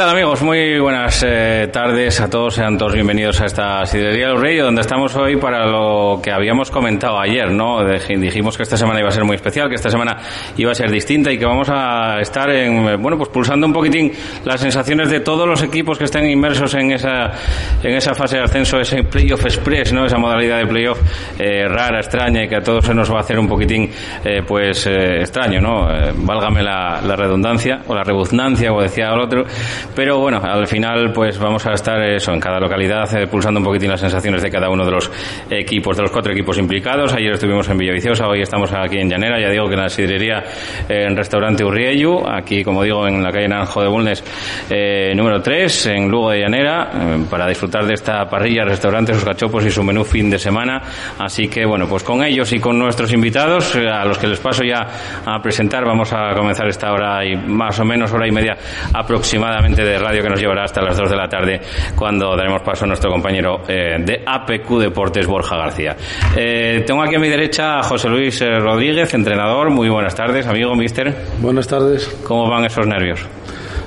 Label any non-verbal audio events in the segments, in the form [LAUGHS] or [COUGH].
¿Qué tal amigos? Muy buenas eh, tardes a todos, sean todos bienvenidos a esta Sidería del Rey, donde estamos hoy para lo que habíamos comentado ayer, ¿no? Dijimos que esta semana iba a ser muy especial, que esta semana iba a ser distinta y que vamos a estar en, bueno, pues pulsando un poquitín las sensaciones de todos los equipos que estén inmersos en esa, en esa fase de ascenso, ese playoff express, ¿no? Esa modalidad de playoff eh, rara, extraña y que a todos se nos va a hacer un poquitín, eh, pues, extraño, ¿no? válgame la, la redundancia o la rebuznancia, como decía el otro pero bueno, al final pues vamos a estar eso en cada localidad eh, pulsando un poquitín las sensaciones de cada uno de los equipos, de los cuatro equipos implicados. Ayer estuvimos en Villaviciosa, hoy estamos aquí en Llanera, ya digo que en la sidrería eh, en restaurante Urrieyu, aquí como digo en la calle Naranjo de Bulnes eh, número 3, en Lugo de Llanera, para disfrutar de esta parrilla, restaurante, sus cachopos y su menú fin de semana. Así que bueno, pues con ellos y con nuestros invitados, a los que les paso ya a presentar, vamos a comenzar esta hora y más o menos hora y media aproximadamente de radio que nos llevará hasta las 2 de la tarde cuando daremos paso a nuestro compañero eh, de APQ Deportes, Borja García. Eh, tengo aquí a mi derecha a José Luis eh, Rodríguez, entrenador. Muy buenas tardes, amigo, mister. Buenas tardes. ¿Cómo van esos nervios?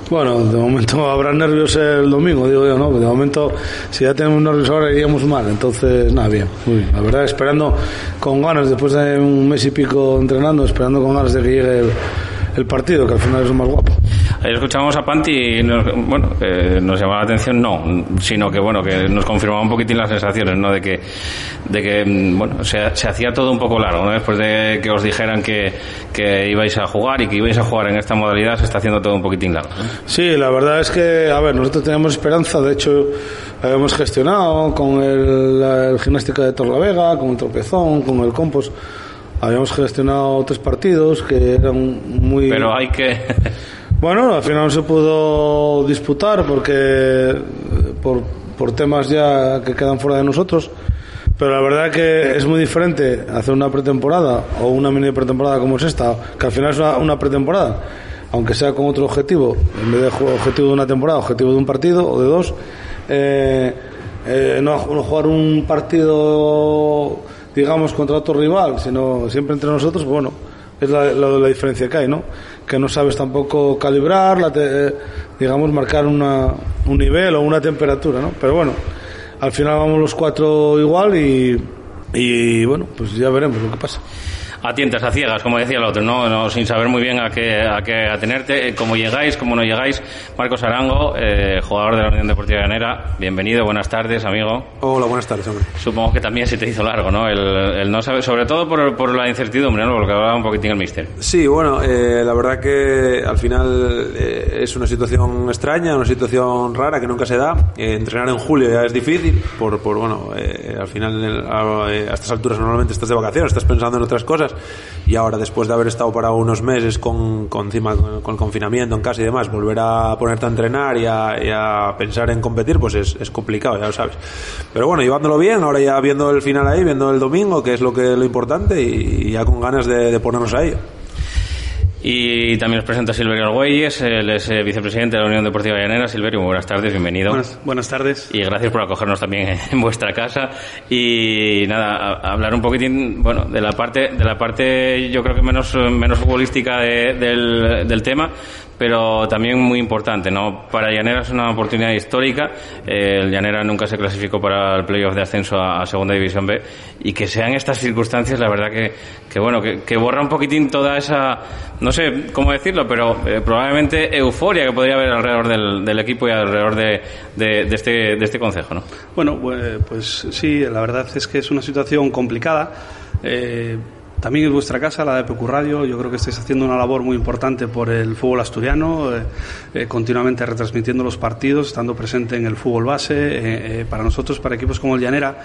Bueno, de momento [LAUGHS] habrá nervios el domingo, digo yo, ¿no? De momento, si ya tenemos nervios ahora, iríamos mal. Entonces, nada, bien. La verdad, esperando con ganas, después de un mes y pico entrenando, esperando con ganas de que llegue el, el partido, que al final es lo más guapo. Ayer escuchamos a Panti y nos, bueno, eh, nos llamaba la atención, no, sino que bueno, que nos confirmaba un poquitín las sensaciones, ¿no? De que, de que mm, bueno, se, se hacía todo un poco largo, ¿no? Después de que os dijeran que, que ibais a jugar y que ibais a jugar en esta modalidad, se está haciendo todo un poquitín largo. Sí, la verdad es que, a ver, nosotros teníamos esperanza, de hecho, habíamos gestionado con el, el gimnástica de Torlavega, con el tropezón, con el compost habíamos gestionado tres partidos que eran muy... Pero hay que... Bueno, al final no se pudo disputar porque por, por temas ya que quedan fuera de nosotros. Pero la verdad que es muy diferente hacer una pretemporada o una mini pretemporada como es esta, que al final es una, pretemporada, aunque sea con otro objetivo, en vez de objetivo de una temporada, objetivo de un partido o de dos, eh, eh, no, no, jugar un partido, digamos, contra otro rival, sino siempre entre nosotros, bueno, es la, la diferencia que hay, ¿no? Que no sabes tampoco calibrar, la eh, digamos, marcar una, un nivel o una temperatura, ¿no? Pero bueno, al final vamos los cuatro igual y, y bueno, pues ya veremos lo que pasa a tientas, a ciegas, como decía el otro, ¿no? no sin saber muy bien a qué, a qué atenerte, eh, cómo llegáis, cómo no llegáis. Marcos Arango, eh, jugador de la Unión Deportiva Llanera, bienvenido, buenas tardes, amigo. Hola, buenas tardes, hombre. Supongo que también se te hizo largo, ¿no? El, el no saber, sobre todo por, por la incertidumbre, ¿no? Porque hablaba un poquitín el mister. Sí, bueno, eh, la verdad que al final eh, es una situación extraña, una situación rara que nunca se da. Eh, entrenar en julio ya es difícil, por, por bueno, eh, al final a, a estas alturas normalmente estás de vacaciones, estás pensando en otras cosas y ahora después de haber estado parado unos meses con, con encima con, el confinamiento en casa y demás, volver a ponerte a entrenar y a, pensar en competir, pues es, es, complicado, ya lo sabes. Pero bueno, llevándolo bien, ahora ya viendo el final ahí, viendo el domingo, que es lo que lo importante, y, ya con ganas de, de ponernos ahí. Y también nos presenta Silverio Argüelles, él es eh, vicepresidente de la Unión Deportiva Llanera. Silverio, buenas tardes, bienvenido. Buenas, tardes. Y gracias por acogernos también [LAUGHS] en vuestra casa. Y nada, hablar un poquitín, bueno, de la parte, de la parte yo creo que menos, menos futbolística del, del tema, pero también muy importante, ¿no? Para Llanera es una oportunidad histórica. el Llanera nunca se clasificó para el playoff de ascenso a, Segunda División B y que sean estas circunstancias, la verdad que, que bueno, que, borra un poquitín toda esa, no sé cómo decirlo, pero eh, probablemente euforia que podría haber alrededor del, equipo y alrededor de, de, este, de este consejo, ¿no? Bueno, pues sí, la verdad es que es una situación complicada. Eh, también es vuestra casa, la de PQ Radio. Yo creo que estáis haciendo una labor muy importante por el fútbol asturiano, eh, eh, continuamente retransmitiendo los partidos, estando presente en el fútbol base. Eh, para nosotros, para equipos como el Llanera,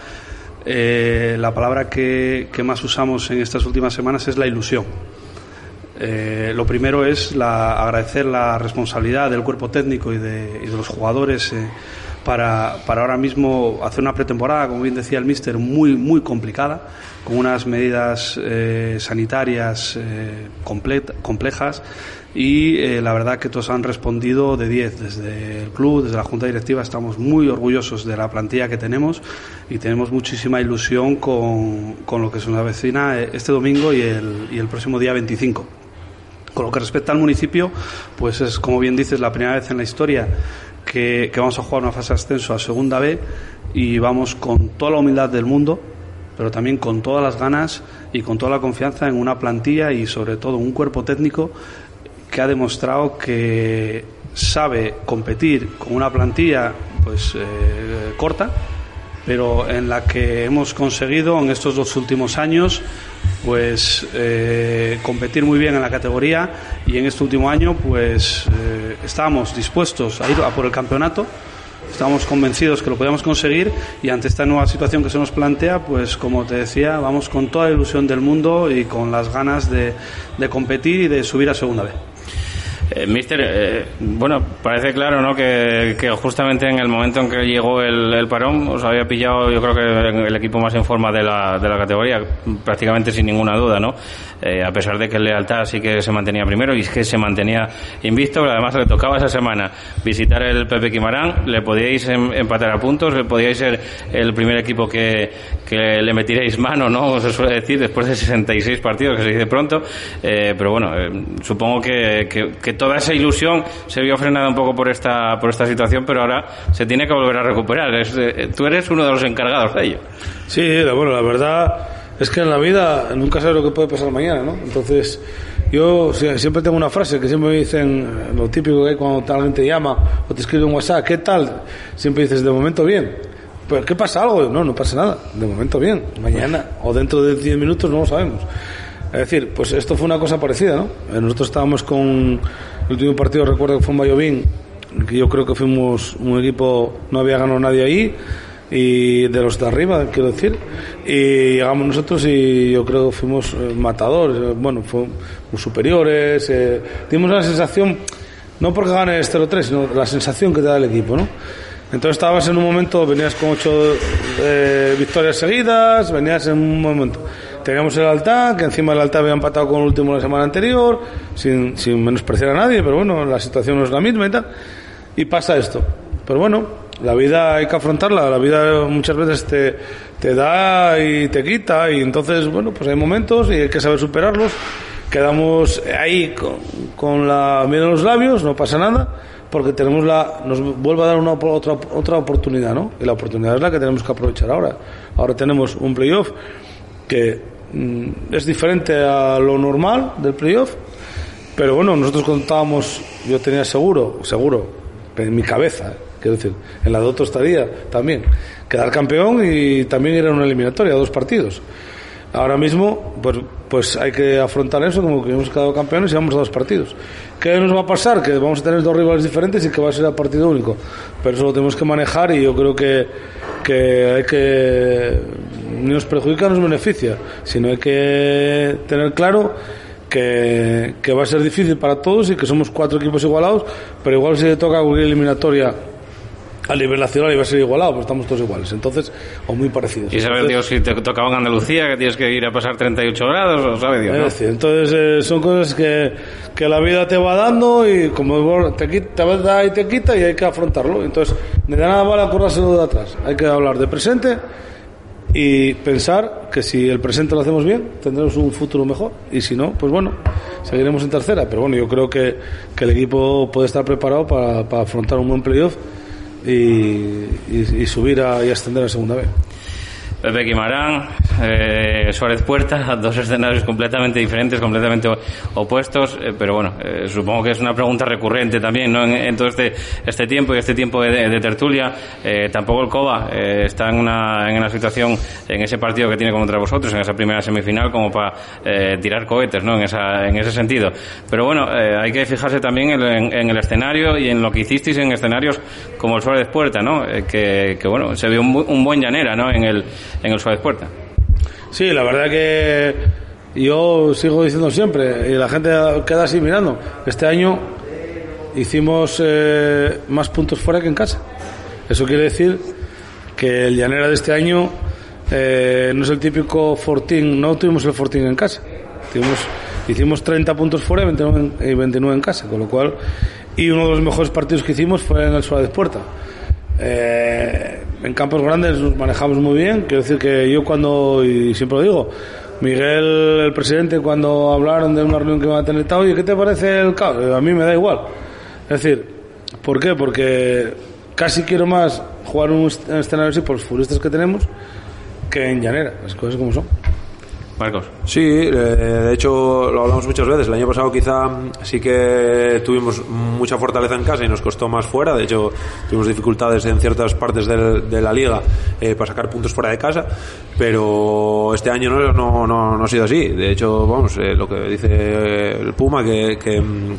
la palabra que, más usamos en estas últimas semanas es la ilusión. lo primero es la, agradecer la responsabilidad del cuerpo técnico y de, y de los jugadores para, para, ahora mismo hacer una pretemporada, como bien decía el míster, muy, muy complicada con unas medidas eh, sanitarias eh, complejas y eh, la verdad que todos han respondido de 10 desde el club, desde la junta directiva estamos muy orgullosos de la plantilla que tenemos y tenemos muchísima ilusión con, con lo que se nos avecina este domingo y el, y el próximo día 25 Con lo que respecta al municipio, pues es, como bien dices, la primera vez en la historia que, vamos a jugar una fase ascenso a Segunda B y vamos con toda la humildad del mundo, pero también con todas las ganas y con toda la confianza en una plantilla y sobre todo un cuerpo técnico que ha demostrado que sabe competir con una plantilla pues eh, corta, pero en la que hemos conseguido en estos dos últimos años pues eh, competir muy bien en la categoría y en este último año pues eh, estamos dispuestos a ir a por el campeonato estamos convencidos que lo podemos conseguir y ante esta nueva situación que se nos plantea, pues como te decía, vamos con toda la ilusión del mundo y con las ganas de, de competir y de subir a segunda vez. Eh, mister, eh, bueno, parece claro ¿no? Que, justamente en el momento en que llegó el, el, parón os había pillado, yo creo que el equipo más en forma de la, de la categoría, prácticamente sin ninguna duda, ¿no? Eh, a pesar de que el Lealtad sí que se mantenía primero y es que se mantenía invicto, además le tocaba esa semana visitar el Pepe Quimarán, le podíais em, empatar a puntos, le podíais ser el primer equipo que, que le metiréis mano, ¿no? Se suele decir, después de 66 partidos, que se dice pronto, eh, pero bueno, eh, supongo que, que, toda esa ilusión se vio frenada un poco por esta, por esta situación, pero ahora se tiene que volver a recuperar. Tú eres uno de los encargados de ello. Sí, bueno, la verdad es que en la vida nunca sabes lo que puede pasar mañana, ¿no? Entonces, yo siempre tengo una frase que siempre me dicen, lo típico que hay cuando alguien te llama o te escribe un WhatsApp, ¿qué tal? Siempre dices, de momento bien. ¿Pero qué pasa algo? No, no pasa nada. De momento bien. Mañana o dentro de 10 minutos no lo sabemos. Es decir, pues esto fue una cosa parecida, ¿no? Nosotros estábamos con el último partido, recuerdo que fue en Bayovín, que yo creo que fuimos un equipo, no había ganado nadie ahí, y de los de arriba, quiero decir, y llegamos nosotros y yo creo que fuimos matadores, bueno, fuimos superiores, eh, dimos la sensación, no porque ganes 0-3, sino la sensación que te da el equipo, ¿no? Entonces estabas en un momento, venías con ocho eh, victorias seguidas, venías en un momento teníamos el altar, que encima el altar había empatado con el último la semana anterior, sin, sin menospreciar a nadie, pero bueno, la situación no es la misma y tal. Y pasa esto. Pero bueno, la vida hay que afrontarla, la vida muchas veces te, te da y te quita, y entonces, bueno, pues hay momentos y hay que saber superarlos. Quedamos ahí con, con la miel en los labios, no pasa nada, porque tenemos la, nos vuelve a dar una otra, otra oportunidad, ¿no? Y la oportunidad es la que tenemos que aprovechar ahora. Ahora tenemos un playoff que es diferente a lo normal del playoff, pero bueno, nosotros contábamos, yo tenía seguro, seguro, en mi cabeza, quiero decir, en la de otro también, quedar campeón y también ir a una eliminatoria, dos partidos. Ahora mismo, pues, pues hay que afrontar eso como que hemos quedado campeones y vamos a dos partidos. ¿Qué nos va a pasar? Que vamos a tener dos rivales diferentes y que va a ser a partido único. Pero eso lo tenemos que manejar y yo creo que, que hay que ni nos perjudica nos beneficia, sino hay que tener claro que, que, va a ser difícil para todos y que somos cuatro equipos igualados, pero igual si le toca una eliminatoria a nivel nacional iba a ser igualado, pues estamos todos iguales, entonces, o muy parecidos. ¿Y sabe Dios si te tocaba en Andalucía, que tienes que ir a pasar 38 grados, o sabe Dios? ¿no? Es decir, entonces eh, son cosas que, que la vida te va dando y como te, quita, te da y te quita y hay que afrontarlo. Entonces, de nada vale acordárselo de atrás, hay que hablar de presente y pensar que si el presente lo hacemos bien, tendremos un futuro mejor. Y si no, pues bueno, seguiremos en tercera. Pero bueno, yo creo que, que el equipo puede estar preparado para, para afrontar un buen playoff y, y, subir a, y ascender a segunda vez. Pepe Quimarán, eh, Suárez Puerta, [LAUGHS] dos escenarios completamente diferentes, completamente opuestos, eh, pero bueno, eh, supongo que es una pregunta recurrente también, ¿no? En, todo este, este tiempo y este tiempo de, tertulia, eh, tampoco el COBA está en una, en una situación, en ese partido que tiene contra vosotros, en esa primera semifinal, como para tirar cohetes, ¿no? En, esa, en ese sentido. Pero bueno, hay que fijarse también en, el escenario y en lo que hicisteis en escenarios como el Suárez Puerta, ¿no? que, que bueno, se vio un, un buen llanera, ¿no? En el, en el Suárez Puerta. Sí, la verdad que yo sigo diciendo siempre, y la gente queda así mirando, este año hicimos eh, más puntos fuera que en casa. Eso quiere decir que el llanera de este año eh, no es el típico Fortín, no tuvimos el Fortín en casa. Tuvimos, hicimos 30 puntos fuera y 29, en, y 29 en casa, con lo cual, y uno de los mejores partidos que hicimos fue en el Suárez Puerta. Eh, en campos grandes nos manejamos muy bien. Quiero decir que yo cuando, y siempre lo digo, Miguel, el presidente, cuando hablaron de una reunión que iban a tener, oye, ¿qué te parece el CAO? A mí me da igual. Es decir, ¿por qué? Porque casi quiero más jugar un escenario así por los futbolistas que tenemos que en llanera, las cosas como son. Marcos. Sí, eh, de hecho lo hablamos muchas veces. El año pasado quizá sí que tuvimos mucha fortaleza en casa y nos costó más fuera. De hecho, tuvimos dificultades en ciertas partes de la liga eh, para sacar puntos fuera de casa. Pero este año no, no, no, ha sido así. De hecho, vamos, eh, lo que dice el Puma, que,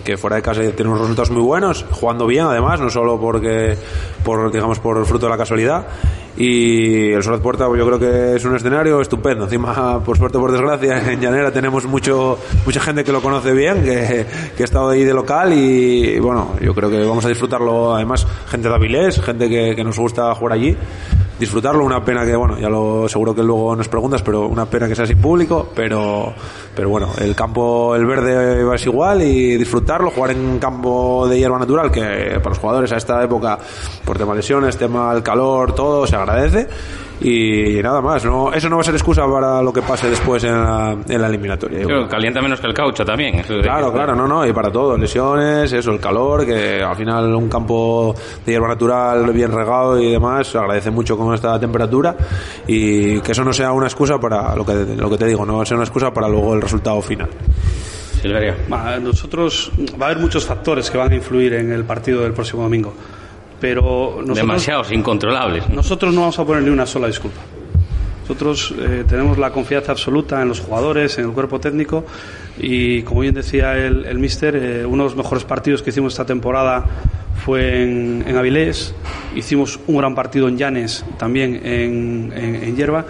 que, fuera de casa tiene unos resultados muy buenos, jugando bien además, no solo porque, por, digamos, por fruto de la casualidad. Y el Solat Puerta yo creo que es un escenario estupendo. Encima, por suerte, por desgracia, en Llanera tenemos mucho mucha gente que lo conoce bien, que, que ha estado ahí de local y, bueno, yo creo que vamos a disfrutarlo. Además, gente de Avilés, gente que, nos gusta jugar allí disfrutarlo. Una pena que, bueno, ya lo seguro que luego nos preguntas, pero una pena que sea sin público. Pero, pero bueno, el campo, el verde es igual y disfrutarlo, jugar en campo de hierba natural, que para los jugadores a esta época, por tema lesiones, tema del calor, todo se agradece y nada más. No, eso no va a ser excusa para lo que pase después en la, en la eliminatoria. calienta menos que el caucho también. claro, claro, no, no, y para todo, lesiones, eso, el calor, que al final un campo de hierba natural bien regado y demás se agradece mucho con esta temperatura y que eso no sea una excusa para lo que, lo que te digo, no va a ser una excusa para luego el resultado final. Silveria. Nosotros va a haber muchos factores que van a influir en el partido del próximo domingo pero nosotros, demasiados incontrolables. Nosotros no vamos a poner ni una sola disculpa. Nosotros eh, tenemos la confianza absoluta en los jugadores, en el cuerpo técnico y, como bien decía el, el míster, eh, uno de los mejores partidos que hicimos esta temporada fue en, en Avilés. Hicimos un gran partido en Llanes, también en, en, Hierba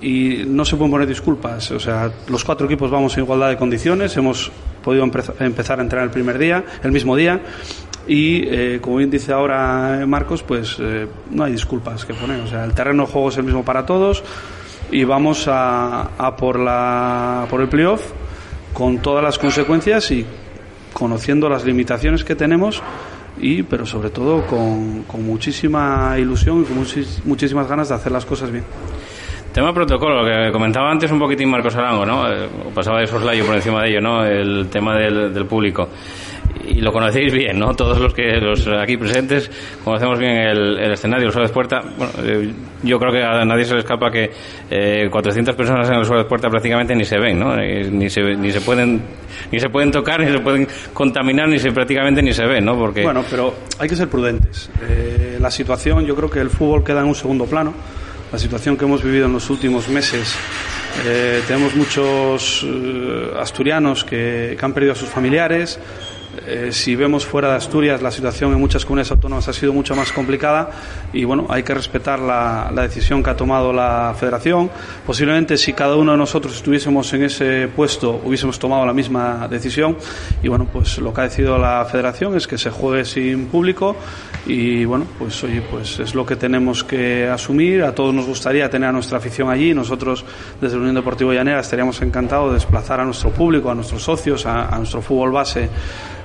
y no se pueden poner disculpas. O sea, los cuatro equipos vamos en igualdad de condiciones, hemos podido empezar a entrenar el primer día, el mismo día, y eh, como bien dice ahora Marcos, pues eh, no hay disculpas que poner. O sea, el terreno de juego es el mismo para todos y vamos a, a por, la, por el playoff con todas las consecuencias y conociendo las limitaciones que tenemos y pero sobre todo con, con muchísima ilusión y con muchísimas ganas de hacer las cosas bien. Tema protocolo, lo que comentaba antes un poquitín Marcos Arango, ¿no? Eh, pasaba de soslayo por encima de ello, ¿no? El tema del, del público y lo conocéis bien, ¿no? Todos los que los aquí presentes conocemos bien el, escenario, el de puerta. Bueno, eh, yo creo que a nadie se le escapa que eh, 400 personas en el de puerta prácticamente ni se ven, ¿no? Eh, ni, se, ni se pueden ni se pueden tocar, ni se pueden contaminar, ni se prácticamente ni se ven, ¿no? Porque bueno, pero hay que ser prudentes. Eh, la situación, yo creo que el fútbol queda en un segundo plano. La situación que hemos vivido en los últimos meses tenemos muchos asturianos que, que, han perdido a sus familiares, eh, si vemos fuera de Asturias, la situación en muchas comunidades autónomas ha sido mucho más complicada y bueno, hay que respetar la, decisión que ha tomado la Federación. Posiblemente si cada uno de nosotros estuviésemos en ese puesto hubiésemos tomado la misma decisión y bueno, pues lo que ha decidido la Federación es que se juegue sin público y bueno, pues oye, pues es lo que tenemos que asumir. A todos nos gustaría tener a nuestra afición allí. Nosotros desde la Unión Deportiva Llanera estaríamos encantados de desplazar a nuestro público, a nuestros socios, a nuestro fútbol base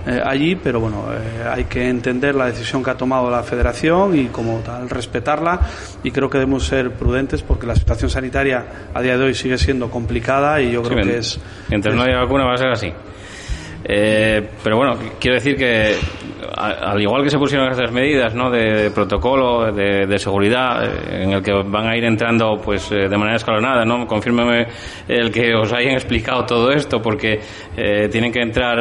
eh, allí, pero bueno, eh, hay que entender la decisión que ha tomado la Federación y como tal respetarla y creo que debemos ser prudentes porque la situación sanitaria a día de hoy sigue siendo complicada y yo creo que es... Mientras no haya vacuna va a ser así. Eh, pero bueno, quiero decir que al igual que se pusieron estas medidas ¿no? de, protocolo, de, seguridad, eh, en el que van a ir entrando pues eh, de manera escalonada, ¿no? Confírmeme el que os hayan explicado todo esto, porque eh, tienen que entrar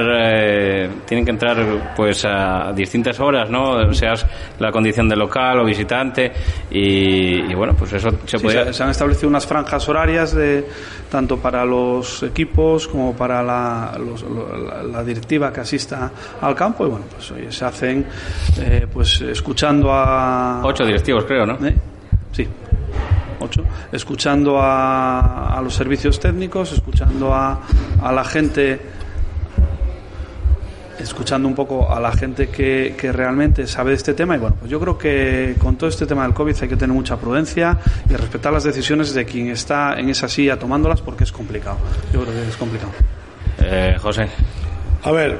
tienen que entrar pues a distintas horas, ¿no? Seas la condición de local o visitante y, bueno, pues eso se puede... Se, han establecido unas franjas horarias de tanto para los equipos como para la, la, directiva que asista al campo y bueno, pues hoy se hacen eh, pues escuchando a... Ocho directivos creo, ¿no? ¿Eh? Sí, ocho. Escuchando a, a, los servicios técnicos, escuchando a, a la gente escuchando un poco a la gente que, que, realmente sabe de este tema y bueno, pues yo creo que con todo este tema del COVID hay que tener mucha prudencia y respetar las decisiones de quien está en esa silla tomándolas porque es complicado. Yo creo que es complicado. Eh, José. A ver,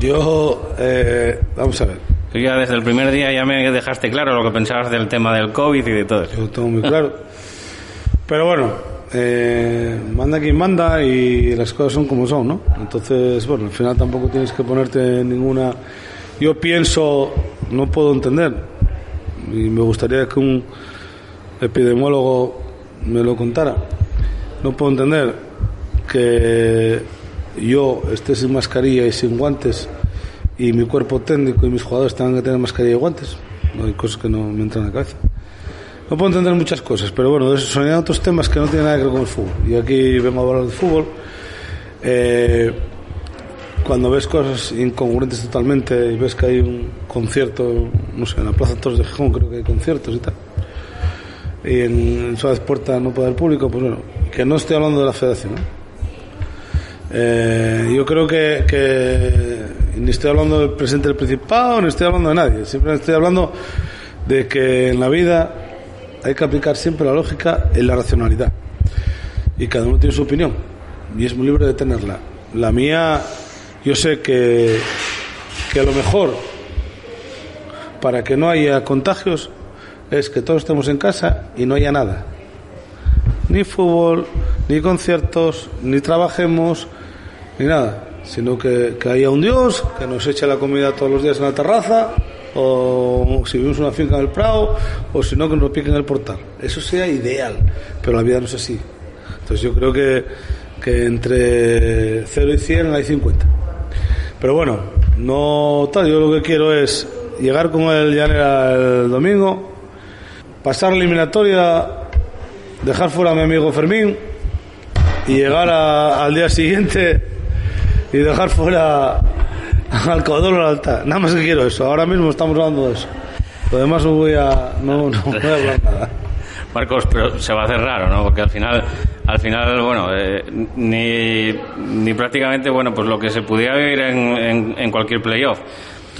yo, eh, vamos a ver. Tú ya desde el primer día ya me dejaste claro lo que pensabas del tema del COVID y de todo eso. Yo tengo muy claro. Pero bueno, eh, manda quien manda y las cosas son como son, ¿no? Entonces, bueno, al final tampoco tienes que ponerte ninguna... Yo pienso, no puedo entender, y me gustaría que un epidemiólogo me lo contara, no puedo entender que yo esté sin mascarilla y sin guantes y mi cuerpo técnico y mis jugadores tengan que tener mascarilla y guantes. No hay cosas que no me entran a la cabeza. No puedo entender muchas cosas, pero bueno, son otros temas que no tienen nada que ver con el fútbol. Y aquí vengo a hablar de fútbol. Eh, cuando ves cosas incongruentes totalmente y ves que hay un concierto, no sé, en la Plaza Toros de Gijón creo que hay conciertos y tal, y en Suárez Puerta no puede haber público, pues bueno, que no estoy hablando de la federación. Eh, yo creo que, ni estoy hablando del presidente del Principado, ni estoy hablando de nadie, siempre estoy hablando de que en la vida hay que aplicar siempre la lógica en la racionalidad. Y cada uno tiene su opinión. Y es muy libre de tenerla. La mía, yo sé que, que a lo mejor, para que no haya contagios, es que todos estemos en casa y no haya nada. Ni fútbol, ni conciertos, ni trabajemos, ni nada. Sino que, que haya un Dios que nos eche la comida todos los días en la terraza o si vivimos una finca en el Prado, o si no, que nos piquen el portal. Eso sería ideal, pero la vida no es así. Entonces yo creo que, que entre 0 y 100 hay 50. Pero bueno, no tal, yo lo que quiero es llegar con el Llanera el domingo, pasar la eliminatoria, dejar fuera a mi amigo Fermín y llegar al día siguiente y dejar fuera al o la alta. Nada más que quiero eso. Ahora mismo estamos hablando de eso. Lo demás no voy a, no, no voy a hablar nada. Marcos, pero se va a hacer raro, ¿no? Porque al final, al final, bueno, eh, ni, ni prácticamente, bueno, pues lo que se pudiera vivir en, en, en cualquier playoff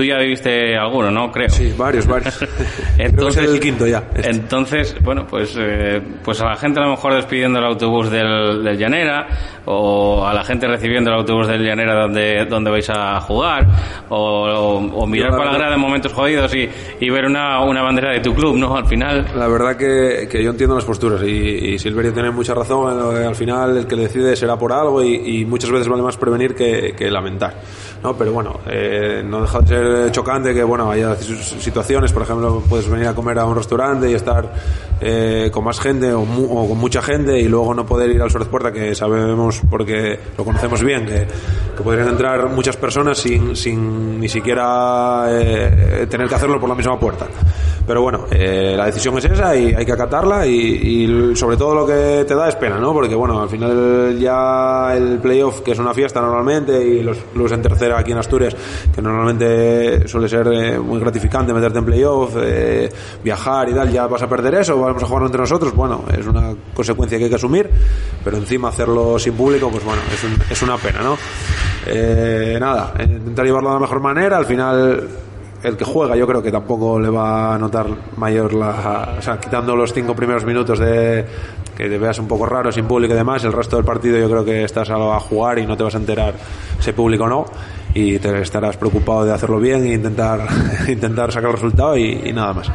Tú ya viviste alguno, ¿no? Creo. Sí, varios, varios. [LAUGHS] entonces, el quinto ya. Este. Entonces, bueno, pues, eh, pues a la gente a lo mejor despidiendo el autobús del, del, Llanera, o a la gente recibiendo el autobús del Llanera donde, donde vais a jugar, o, o, o mirar para la grada en momentos jodidos y, y ver una, una, bandera de tu club, ¿no? Al final. La verdad que, que yo entiendo las posturas y, y, Silverio tiene mucha razón. Al final, el que decide será por algo y, y muchas veces vale más prevenir que, que lamentar. ¿no? Pero bueno, eh, no deja de ser chocante que bueno haya situaciones, por ejemplo, puedes venir a comer a un restaurante y estar eh, con más gente o, mu o, con mucha gente y luego no poder ir al Suárez Puerta, que sabemos porque lo conocemos bien, que, que podrían entrar muchas personas sin, sin ni siquiera eh, tener que hacerlo por la misma puerta. Pero bueno, eh, la decisión es esa y hay que acatarla y, y, sobre todo lo que te da es pena, ¿no? Porque bueno, al final ya el playoff, que es una fiesta normalmente, y los clubes en tercera aquí en Asturias, que normalmente suele ser eh, muy gratificante meterte en playoff, eh, viajar y tal, ya vas a perder eso, vamos a jugarlo entre nosotros, bueno, es una consecuencia que hay que asumir, pero encima hacerlo sin público, pues bueno, es, un, es una pena, ¿no? Eh, nada, intentar llevarlo de la mejor manera, al final el que juega yo creo que tampoco le va a notar mayor la o sea quitando los cinco primeros minutos de que te veas un poco raro sin público y demás el resto del partido yo creo que estás a jugar y no te vas a enterar si público o no y te estarás preocupado de hacerlo bien e intentar [LAUGHS] intentar sacar el resultado y, y nada más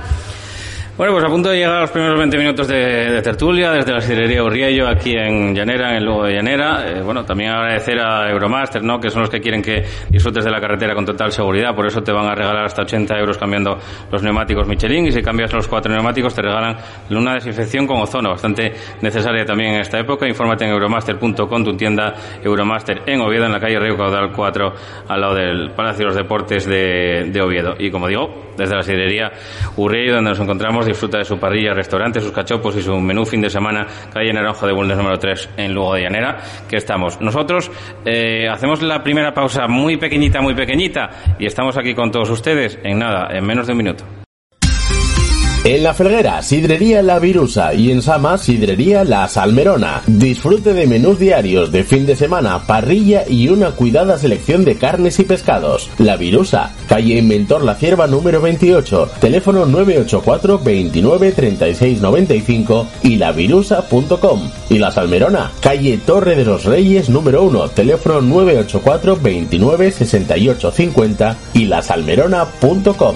bueno, pues a punto de llegar a los primeros 20 minutos de, tertulia desde la sidrería Urriello aquí en Llanera, en el Lugo de Llanera. Eh, bueno, también agradecer a Euromaster, ¿no? Que son los que quieren que disfrutes de la carretera con total seguridad. Por eso te van a regalar hasta 80 euros cambiando los neumáticos Michelin y si cambias los cuatro neumáticos te regalan una desinfección con ozono, bastante necesaria también en esta época. Infórmate en euromaster.com, tu tienda Euromaster en Oviedo, en la calle Río Caudal 4, al lado del Palacio de los Deportes de, de Oviedo. Y como digo, desde la sidrería Urriello, donde nos encontramos disfruta de su parrilla, restaurante, sus cachopos y su menú fin de semana, calle Naranjo de Bulnes número 3 en Lugo de Llanera, que estamos. Nosotros eh, hacemos la primera pausa muy pequeñita, muy pequeñita, y estamos aquí con todos ustedes en nada, en menos de un minuto. En La Ferguera, Sidrería La Virusa y en Sama, Sidrería La Salmerona. Disfrute de menús diarios de fin de semana, parrilla y una cuidada selección de carnes y pescados. La Virusa, calle Inventor La Cierva número 28, teléfono 984 29 36 95 y lavirusa.com. Y La Salmerona, calle Torre de los Reyes número 1, teléfono 984 29 68 50 y lasalmerona.com.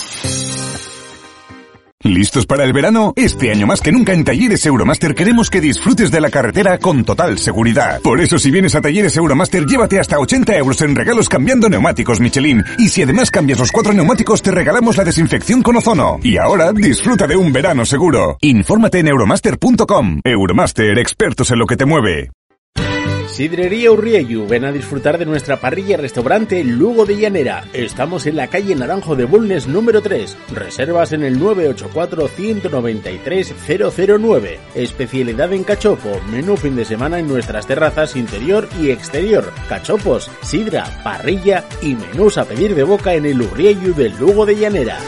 ¿Listos para el verano? Este año más que nunca en Talleres Euromaster queremos que disfrutes de la carretera con total seguridad. Por eso si vienes a Talleres Euromaster llévate hasta 80 euros en regalos cambiando neumáticos Michelin. Y si además cambias los cuatro neumáticos te regalamos la desinfección con ozono. Y ahora disfruta de un verano seguro. Infórmate en euromaster.com. Euromaster, expertos en lo que te mueve. Sidrería Urrieyu, ven a disfrutar de nuestra parrilla restaurante Lugo de Llanera. Estamos en la calle Naranjo de Bulnes número 3. Reservas en el 984-193-009. Especialidad en cachopo, menú fin de semana en nuestras terrazas interior y exterior. Cachopos, sidra, parrilla y menús a pedir de boca en el Urrieyu del Lugo de Llanera.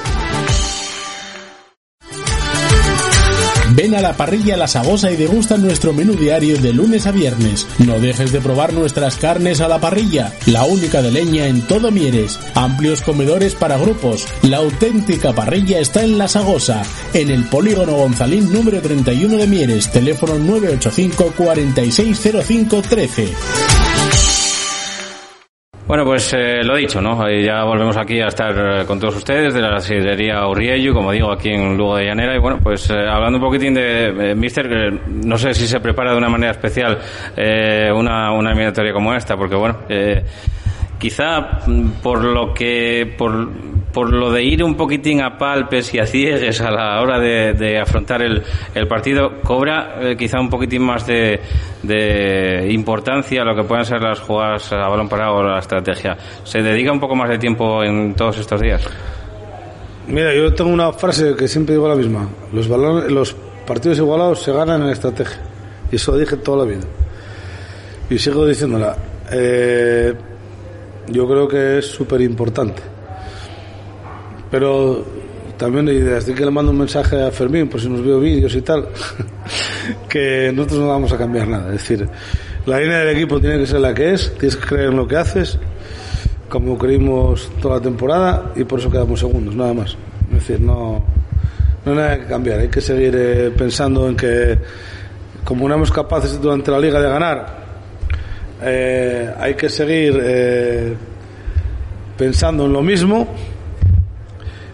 Ven a la parrilla La Sabosa y degusta nuestro menú diario de lunes a viernes. No dejes de probar nuestras carnes a la parrilla, la única de leña en todo Mieres. Amplios comedores para grupos. La auténtica parrilla está en La Sagosa, en el polígono Gonzalín número 31 de Mieres, teléfono 985 460513. Bueno, pues eh, lo dicho, ¿no? Ya volvemos aquí a estar eh, con todos ustedes de la sidrería Urriello, como digo, aquí en Lugo de Llanera. Y bueno, pues eh, hablando un poquitín de eh, Mister, que no sé si se prepara de una manera especial eh, una, una eliminatoria como esta, porque bueno, quizá mm, por lo que por, por lo de ir un poquitín a palpes y a ciegues a la hora de, afrontar el, el partido cobra eh, quizá un poquitín más de, importancia lo que puedan ser las jugadas a balón parado o la estrategia se dedica un poco más de tiempo en todos estos días Mira, yo tengo una frase que siempre digo la misma. Los, balones, los partidos igualados se ganan en estrategia. Y eso lo dije toda la vida. Y sigo diciéndola. Eh, yo creo que es súper importante. Pero también y desde que le mando un mensaje a Fermín, por si nos veo vídeos y tal, [LAUGHS] que nosotros no vamos a cambiar nada. Es decir, la línea del equipo tiene que ser la que es, tienes que creer en lo que haces, como creímos toda la temporada, y por eso quedamos segundos, nada más. Es decir, no, no hay nada que cambiar, hay que seguir eh, pensando en que, como no éramos capaces durante la liga de ganar, eh, hay que seguir eh, pensando en lo mismo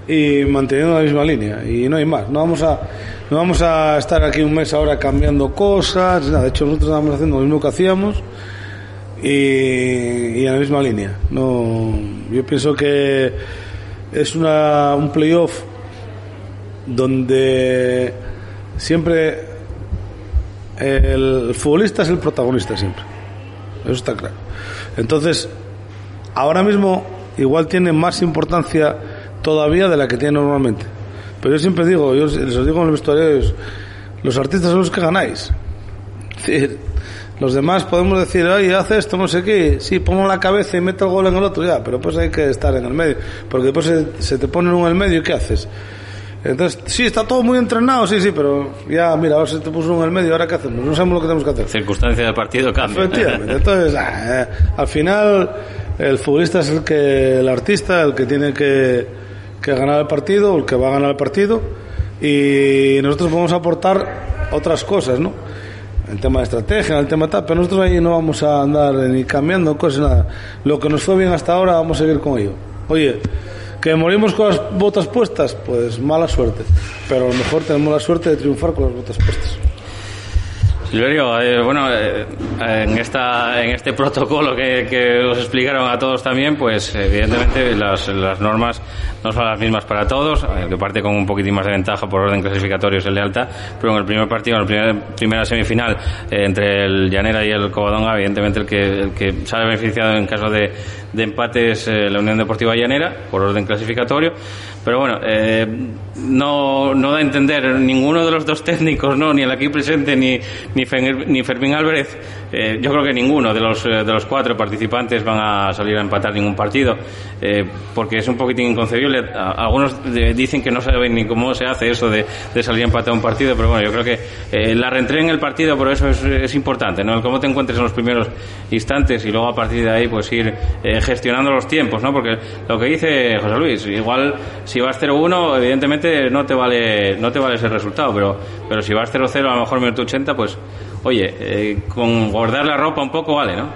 y manteniendo la misma línea. Y no hay más. No vamos a no vamos a estar aquí un mes ahora cambiando cosas nada. de hecho nosotros estamos haciendo lo mismo que hacíamos y, y en la misma línea. No yo pienso que es una, un playoff donde siempre el futbolista es el protagonista siempre. Eso está claro. Entonces ahora mismo igual tiene más importancia todavía de la que tiene normalmente. Pero yo siempre digo, yo les digo en los vestuarios, los artistas son los que ganáis. Es decir, los demás podemos decir, oye, hace esto, no sé qué, sí, pongo la cabeza y meto el gol en el otro, ya, pero pues hay que estar en el medio, porque después se, se te pone uno en el medio y ¿qué haces? Entonces, sí, está todo muy entrenado, sí, sí, pero ya, mira, ahora se te puso uno en el medio, ¿ahora qué hacemos? No sabemos lo que tenemos que hacer. circunstancia del partido cambia Efectivamente. [LAUGHS] Entonces, ah, eh, al final, el futbolista es el que, el artista, el que tiene que, que ganar el partido, el que va a ganar el partido, y nosotros podemos aportar otras cosas, ¿no? el tema de estrategia, el tema tal, pero nosotros ahí no vamos a andar ni cambiando cosas, nada. Lo que nos fue bien hasta ahora, vamos a seguir con ello. Oye, que morimos con las botas puestas, pues mala suerte. Pero a lo mejor tenemos la suerte de triunfar con las botas puestas. Silverio, eh, bueno, eh, en, esta, en este protocolo que, que, os explicaron a todos también, pues evidentemente las, las, normas no son las mismas para todos, el que parte con un poquitín más de ventaja por orden clasificatorio es el de alta, pero en el primer partido, en la primer, primera semifinal, eh, entre el Llanera y el Covadonga, evidentemente el que, el que sale beneficiado en caso de, de empate es la Unión Deportiva Llanera, por orden clasificatorio, pero bueno, eh, no, no da a entender ninguno de los dos técnicos, no, ni el aquí presente, ni, ni, ni Fermín Álvarez, eh, yo creo que ninguno de los, de los cuatro participantes van a salir a empatar ningún partido, eh, porque es un poquitín inconcebible. Algunos dicen que no saben ni cómo se hace eso de, de salir a empatar un partido, pero bueno, yo creo que eh, la reentré en el partido, por eso es, es, importante, ¿no? El cómo te encuentres en los primeros instantes y luego a partir de ahí, pues ir eh, gestionando los tiempos, ¿no? Porque lo que dice José Luis, igual si vas 0-1, evidentemente no te vale, no te vale ese resultado, pero, pero si vas 0-0 a lo mejor minuto 80, pues, oye, eh, con guardar la ropa un poco vale, ¿no?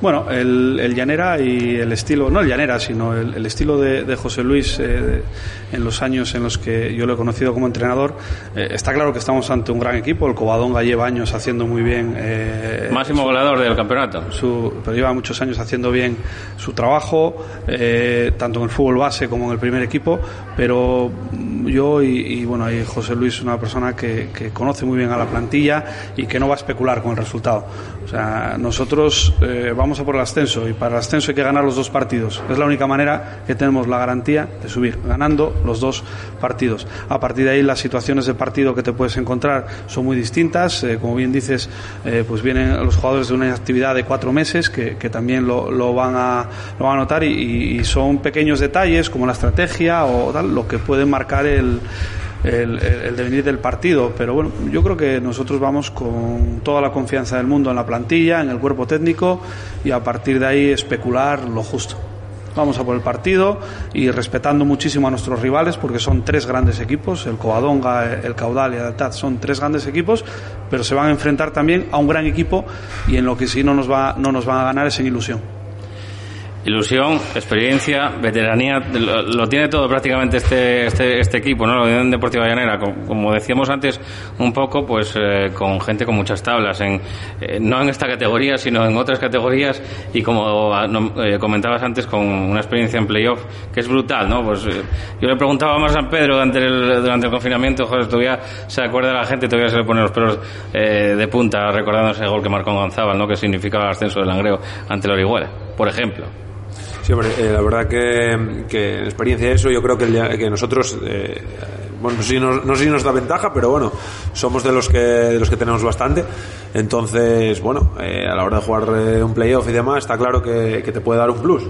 Bueno, el, el, llanera y el estilo, no el llanera, sino el, el estilo de, de, José Luis eh, en los años en los que yo lo he conocido como entrenador, eh, está claro que estamos ante un gran equipo. El Covadonga lleva años haciendo muy bien. Eh, Máximo goleador del campeonato. Su, pero lleva muchos años haciendo bien su trabajo, tanto en el fútbol base como en el primer equipo. Pero yo y, y bueno, y José Luis es una persona que, que, conoce muy bien a la plantilla y que no va a especular con el resultado. O sea, nosotros eh, vamos a por el ascenso y para el ascenso hay que ganar los dos partidos. Es la única manera que tenemos la garantía de subir, ganando los dos partidos. A partir de ahí las situaciones de partido que te puedes encontrar son muy distintas. Eh, como bien dices, eh, pues vienen los jugadores de una actividad de cuatro meses que, también lo, lo, van a, lo van a notar y, y son pequeños detalles como la estrategia o tal, lo que pueden marcar el, el, devenir del partido. Pero bueno, yo creo que nosotros vamos con toda la confianza del mundo en la plantilla, en el cuerpo técnico y a partir de ahí especular lo justo. Vamos a por el partido y respetando muchísimo a nuestros rivales porque son tres grandes equipos, el Covadonga, el Caudal y el Altat son tres grandes equipos, pero se van a enfrentar también a un gran equipo y en lo que sí no nos va, no nos van a ganar es en ilusión ilusión, experiencia, veteranía, lo, lo, tiene todo prácticamente este, este, este equipo, ¿no? La Unión Deportiva Llanera, como, como, decíamos antes, un poco, pues, eh, con gente con muchas tablas, en, eh, no en esta categoría, sino en otras categorías, y como no, eh, comentabas antes, con una experiencia en playoff que es brutal, ¿no? Pues yo le preguntaba a San Pedro durante el, durante el confinamiento, joder, todavía se acuerda la gente, todavía se le pone los pelos de punta recordando ese gol que marcó González, ¿no? Que significaba el ascenso del Langreo ante el Orihuela, por ejemplo. Sí, hombre, eh, la verdad que, que en experiencia de eso yo creo que, el, que nosotros, eh, bueno, no nos, no sé si nos da ventaja, pero bueno, somos de los que, de los que tenemos bastante. Entonces, bueno, eh, a la hora de jugar un playoff y demás, está claro que, que te puede dar un plus.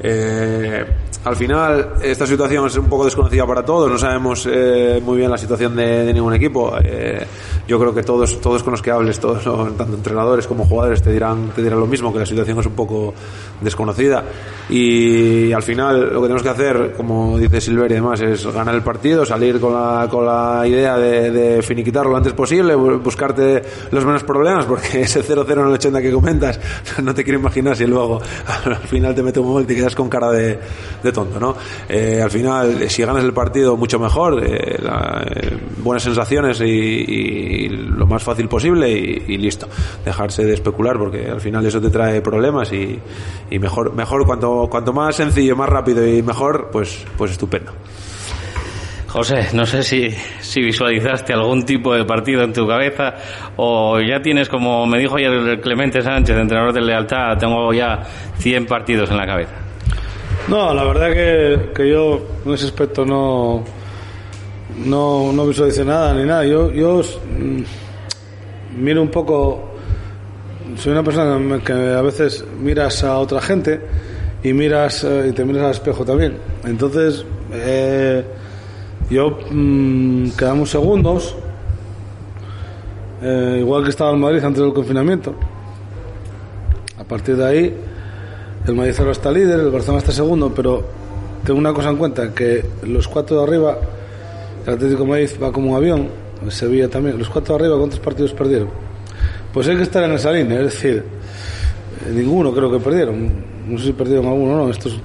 Eh, al final, esta situación es un poco desconocida para todos, no sabemos eh, muy bien la situación de, ningún equipo. Eh, yo creo que todos, todos con los que hables, todos, tanto entrenadores como jugadores, te dirán, te dirán lo mismo, que la situación es un poco desconocida. Y al final, lo que tenemos que hacer, como dice Silver y demás, es ganar el partido, salir con la, con la idea de, de lo antes posible, buscarte los menos problemas, porque [LAUGHS] ese 0-0 en el 80 que comentas, [LAUGHS] no te quiero imaginar si luego [LAUGHS] al final te mete un gol y te quedas con cara de tonto, ¿no? Eh, al final, si ganas el partido, mucho mejor, eh, eh, buenas sensaciones y, lo más fácil posible y, listo. Dejarse de especular porque al final eso te trae problemas y, y mejor, mejor cuanto, cuanto más sencillo, más rápido y mejor, pues, pues estupendo. José, no sé si, si visualizaste algún tipo de partido en tu cabeza o ya tienes, como me dijo ayer Clemente Sánchez, entrenador de lealtad, tengo ya 100 partidos en la cabeza. No, la verdad que, que yo en ese aspecto no, no, no nada ni nada. Yo, yo mmm, miro un poco, soy una persona que a veces miras a otra gente y miras eh, y te miras al espejo también. Entonces, eh, yo mmm, quedamos segundos, eh, igual que estaba en Madrid antes del confinamiento. A partir de ahí, el Madrid ahora está líder, el Barcelona está segundo, pero tengo una cosa en cuenta, que los cuatro de arriba, el Atlético de Madrid va como un avión, el Sevilla también, los cuatro de arriba, ¿cuántos partidos perdieron? pues hay que estar en esa línea. Es decir, ninguno creo que perdieron. No sé si perdieron alguno o no. Estos,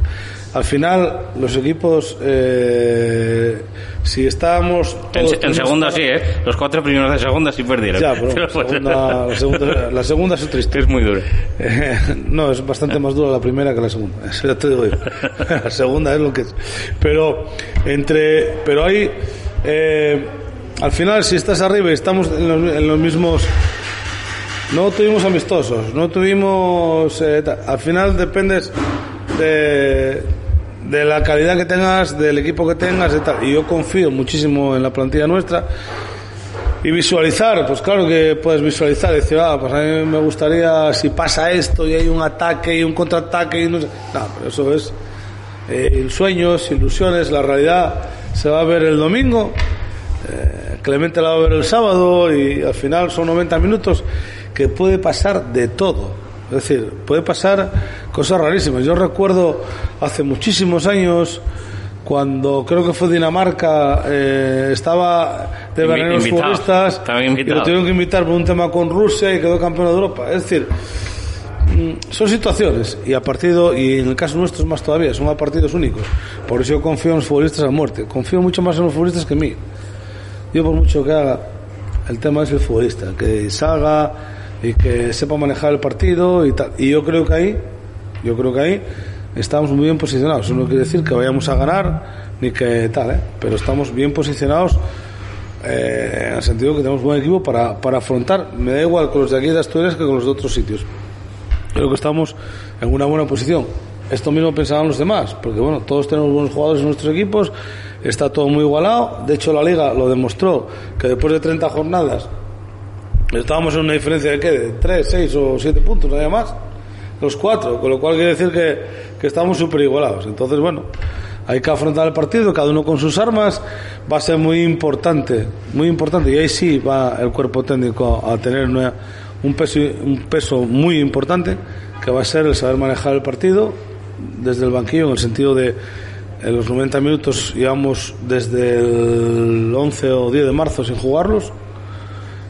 al final, los equipos, eh, si estábamos. En, todos en tenemos segunda sí, ¿eh? Los cuatro primeros de segunda sí perdieron. Ya, [LAUGHS] pero la segunda, la, segunda, la segunda es historia. es muy duro. Eh, [LAUGHS] no, es bastante más dura la primera que la segunda. [LAUGHS] Eso ya te digo yo. La segunda es lo que es. Pero entre, pero ahí, eh, al final, si estás arriba y estamos en los, en los mismos, no tuvimos amistosos, no tuvimos, eh, al final dependes de, de la calidad que tengas, del equipo que tengas y tal. Y yo confío muchísimo en la plantilla nuestra. Y visualizar, pues claro que puedes visualizar decir, ah, pues a mí me gustaría si pasa esto y hay un ataque y un contraataque y no sé. No, pero eso es eh, sueños, ilusiones, la realidad se va a ver el domingo, eh, Clemente la va a ver el sábado y al final son 90 minutos que puede pasar de todo. Es decir, puede pasar cosas rarísimas. Yo recuerdo hace muchísimos años cuando creo que fue Dinamarca, eh, estaba de invitado. futbolistas y lo tuvieron que invitar por un tema con Rusia y quedó campeón de Europa. Es decir, mm, son situaciones y a partido, y en el caso nuestro es más todavía, son a partidos únicos. Por eso yo confío en los futbolistas a muerte. Confío mucho más en los futbolistas que en mí. Yo por mucho que haga, el tema es el futbolista, que salga y que sepa manejar el partido y tal. Y yo creo que ahí, yo creo que ahí estamos muy bien posicionados. Eso no quiere decir que vayamos a ganar ni que tal, ¿eh? pero estamos bien posicionados eh, en el sentido que tenemos buen equipo para, para afrontar. Me da igual con los de aquí de Asturias que con los de otros sitios. Creo que estamos en una buena posición. Esto mismo pensaban los demás, porque bueno, todos tenemos buenos jugadores en nuestros equipos, está todo muy igualado. De hecho, la liga lo demostró que después de 30 jornadas estábamos en una diferencia de qué, de 3, 6 o 7 puntos, nada más, los cuatro, con lo cual quiere decir que, que estamos súper igualados. Entonces, bueno, hay que afrontar el partido, cada uno con sus armas, va a ser muy importante, muy importante, y ahí sí va el cuerpo técnico a tener un, peso, un peso muy importante, que va a ser el saber manejar el partido desde el banquillo, en el sentido de en los 90 minutos llevamos desde el 11 o 10 de marzo sin jugarlos,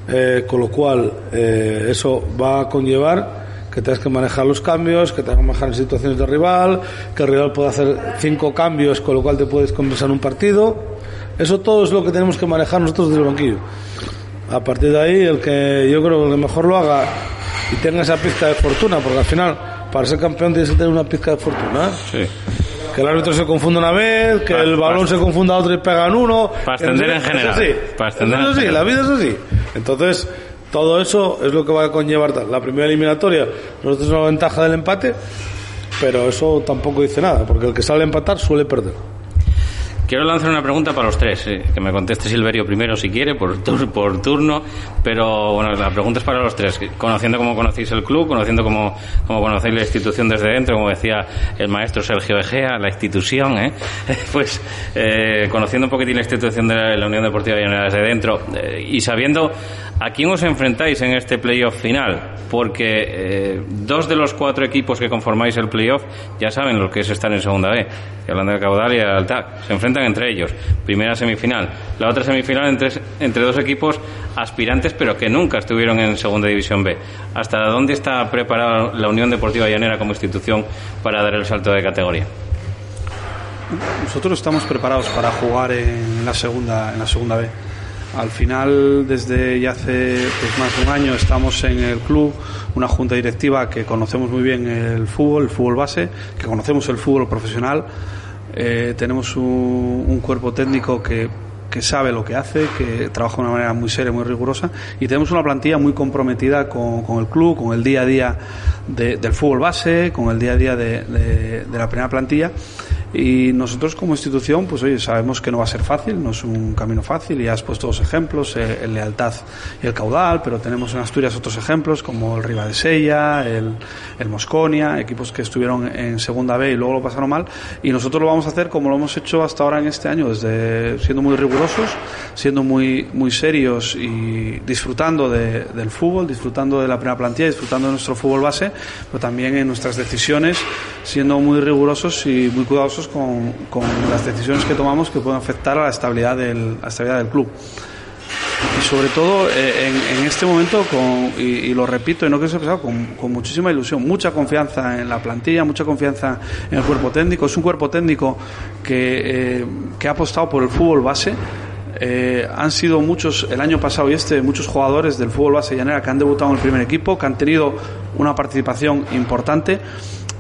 eh, con lo cual eh, eso va a conllevar que tengas que manejar los cambios, que tengas que manejar situaciones de rival, que el rival puede hacer cinco cambios, con lo cual te puedes conversar un partido. Eso todo es lo que tenemos que manejar nosotros desde el banquillo. A partir de ahí, el que yo creo que mejor lo haga y tenga esa pizca de fortuna, porque al final, para ser campeón tienes que tener una pizca de fortuna. ¿eh? Sí. Que el árbitro se confunda una vez, que Pa- el balón pa- se confunda a otro y pega en uno. Pa' ascender en general. sí, Pa' ascender eso en sí, general. la vida es así. Entonces, todo eso es lo que va a conllevar la primera eliminatoria. Nosotros la ventaja del empate, pero eso tampoco dice nada, porque el que sale a empatar suele perder. Quiero lanzar una pregunta para los tres, eh, que me conteste Silverio primero si quiere, por, tur- por turno, pero bueno, la pregunta es para los tres. Conociendo cómo conocéis el club, conociendo cómo, cómo conocéis la institución desde dentro, como decía el maestro Sergio Egea, la institución, ¿eh? [LAUGHS] pues eh, conociendo un poquitín la institución de la, Unión Deportiva Llanera desde dentro eh, y sabiendo a quién os enfrentáis en este playoff final, porque dos de los cuatro equipos que conformáis el playoff ya saben lo que es estar en segunda B, hablando de caudal y al TAC, se enfrentan entre ellos, primera semifinal, la otra semifinal entre, entre dos equipos aspirantes pero que nunca estuvieron en segunda división B. ¿Hasta dónde está preparada la Unión Deportiva Llanera como institución para dar el salto de categoría? Nosotros estamos preparados para jugar en la segunda, en la segunda B. Al final, desde ya hace pues, más de un año, estamos en el club, una junta directiva que conocemos muy bien el fútbol, el fútbol base, que conocemos el fútbol profesional. Eh, tenemos un, cuerpo técnico que, sabe lo que hace, que trabaja de una manera muy seria, muy rigurosa, y tenemos una plantilla muy comprometida con, el club, con el día a día de- del fútbol base, con el día a día de la primera plantilla. Y nosotros como institución, pues oye, sabemos que no va a ser fácil, no es un camino fácil, y has puesto dos ejemplos, eh, el Lealtad y el Caudal, pero tenemos en Asturias otros ejemplos como el Riva de Sella, el, el Mosconia, equipos que estuvieron en segunda B y luego lo pasaron mal, y nosotros lo vamos a hacer como lo hemos hecho hasta ahora en este año, desde siendo muy rigurosos, siendo muy, muy serios y disfrutando de- del fútbol, disfrutando de la primera plantilla, disfrutando de nuestro fútbol base, pero también en nuestras decisiones, siendo muy rigurosos y muy cuidadosos con, las decisiones que tomamos que pueden afectar a la estabilidad del, la estabilidad del club. y sobre todo eh, en, este momento, con, y, lo repito, y no quiero ser con, con muchísima ilusión, mucha confianza en la plantilla, mucha confianza en el cuerpo técnico. Es un cuerpo técnico que, eh, que ha apostado por el fútbol base. Eh, han sido muchos, el año pasado y este, muchos jugadores del fútbol base llanera que han debutado en el primer equipo, que han tenido una participación importante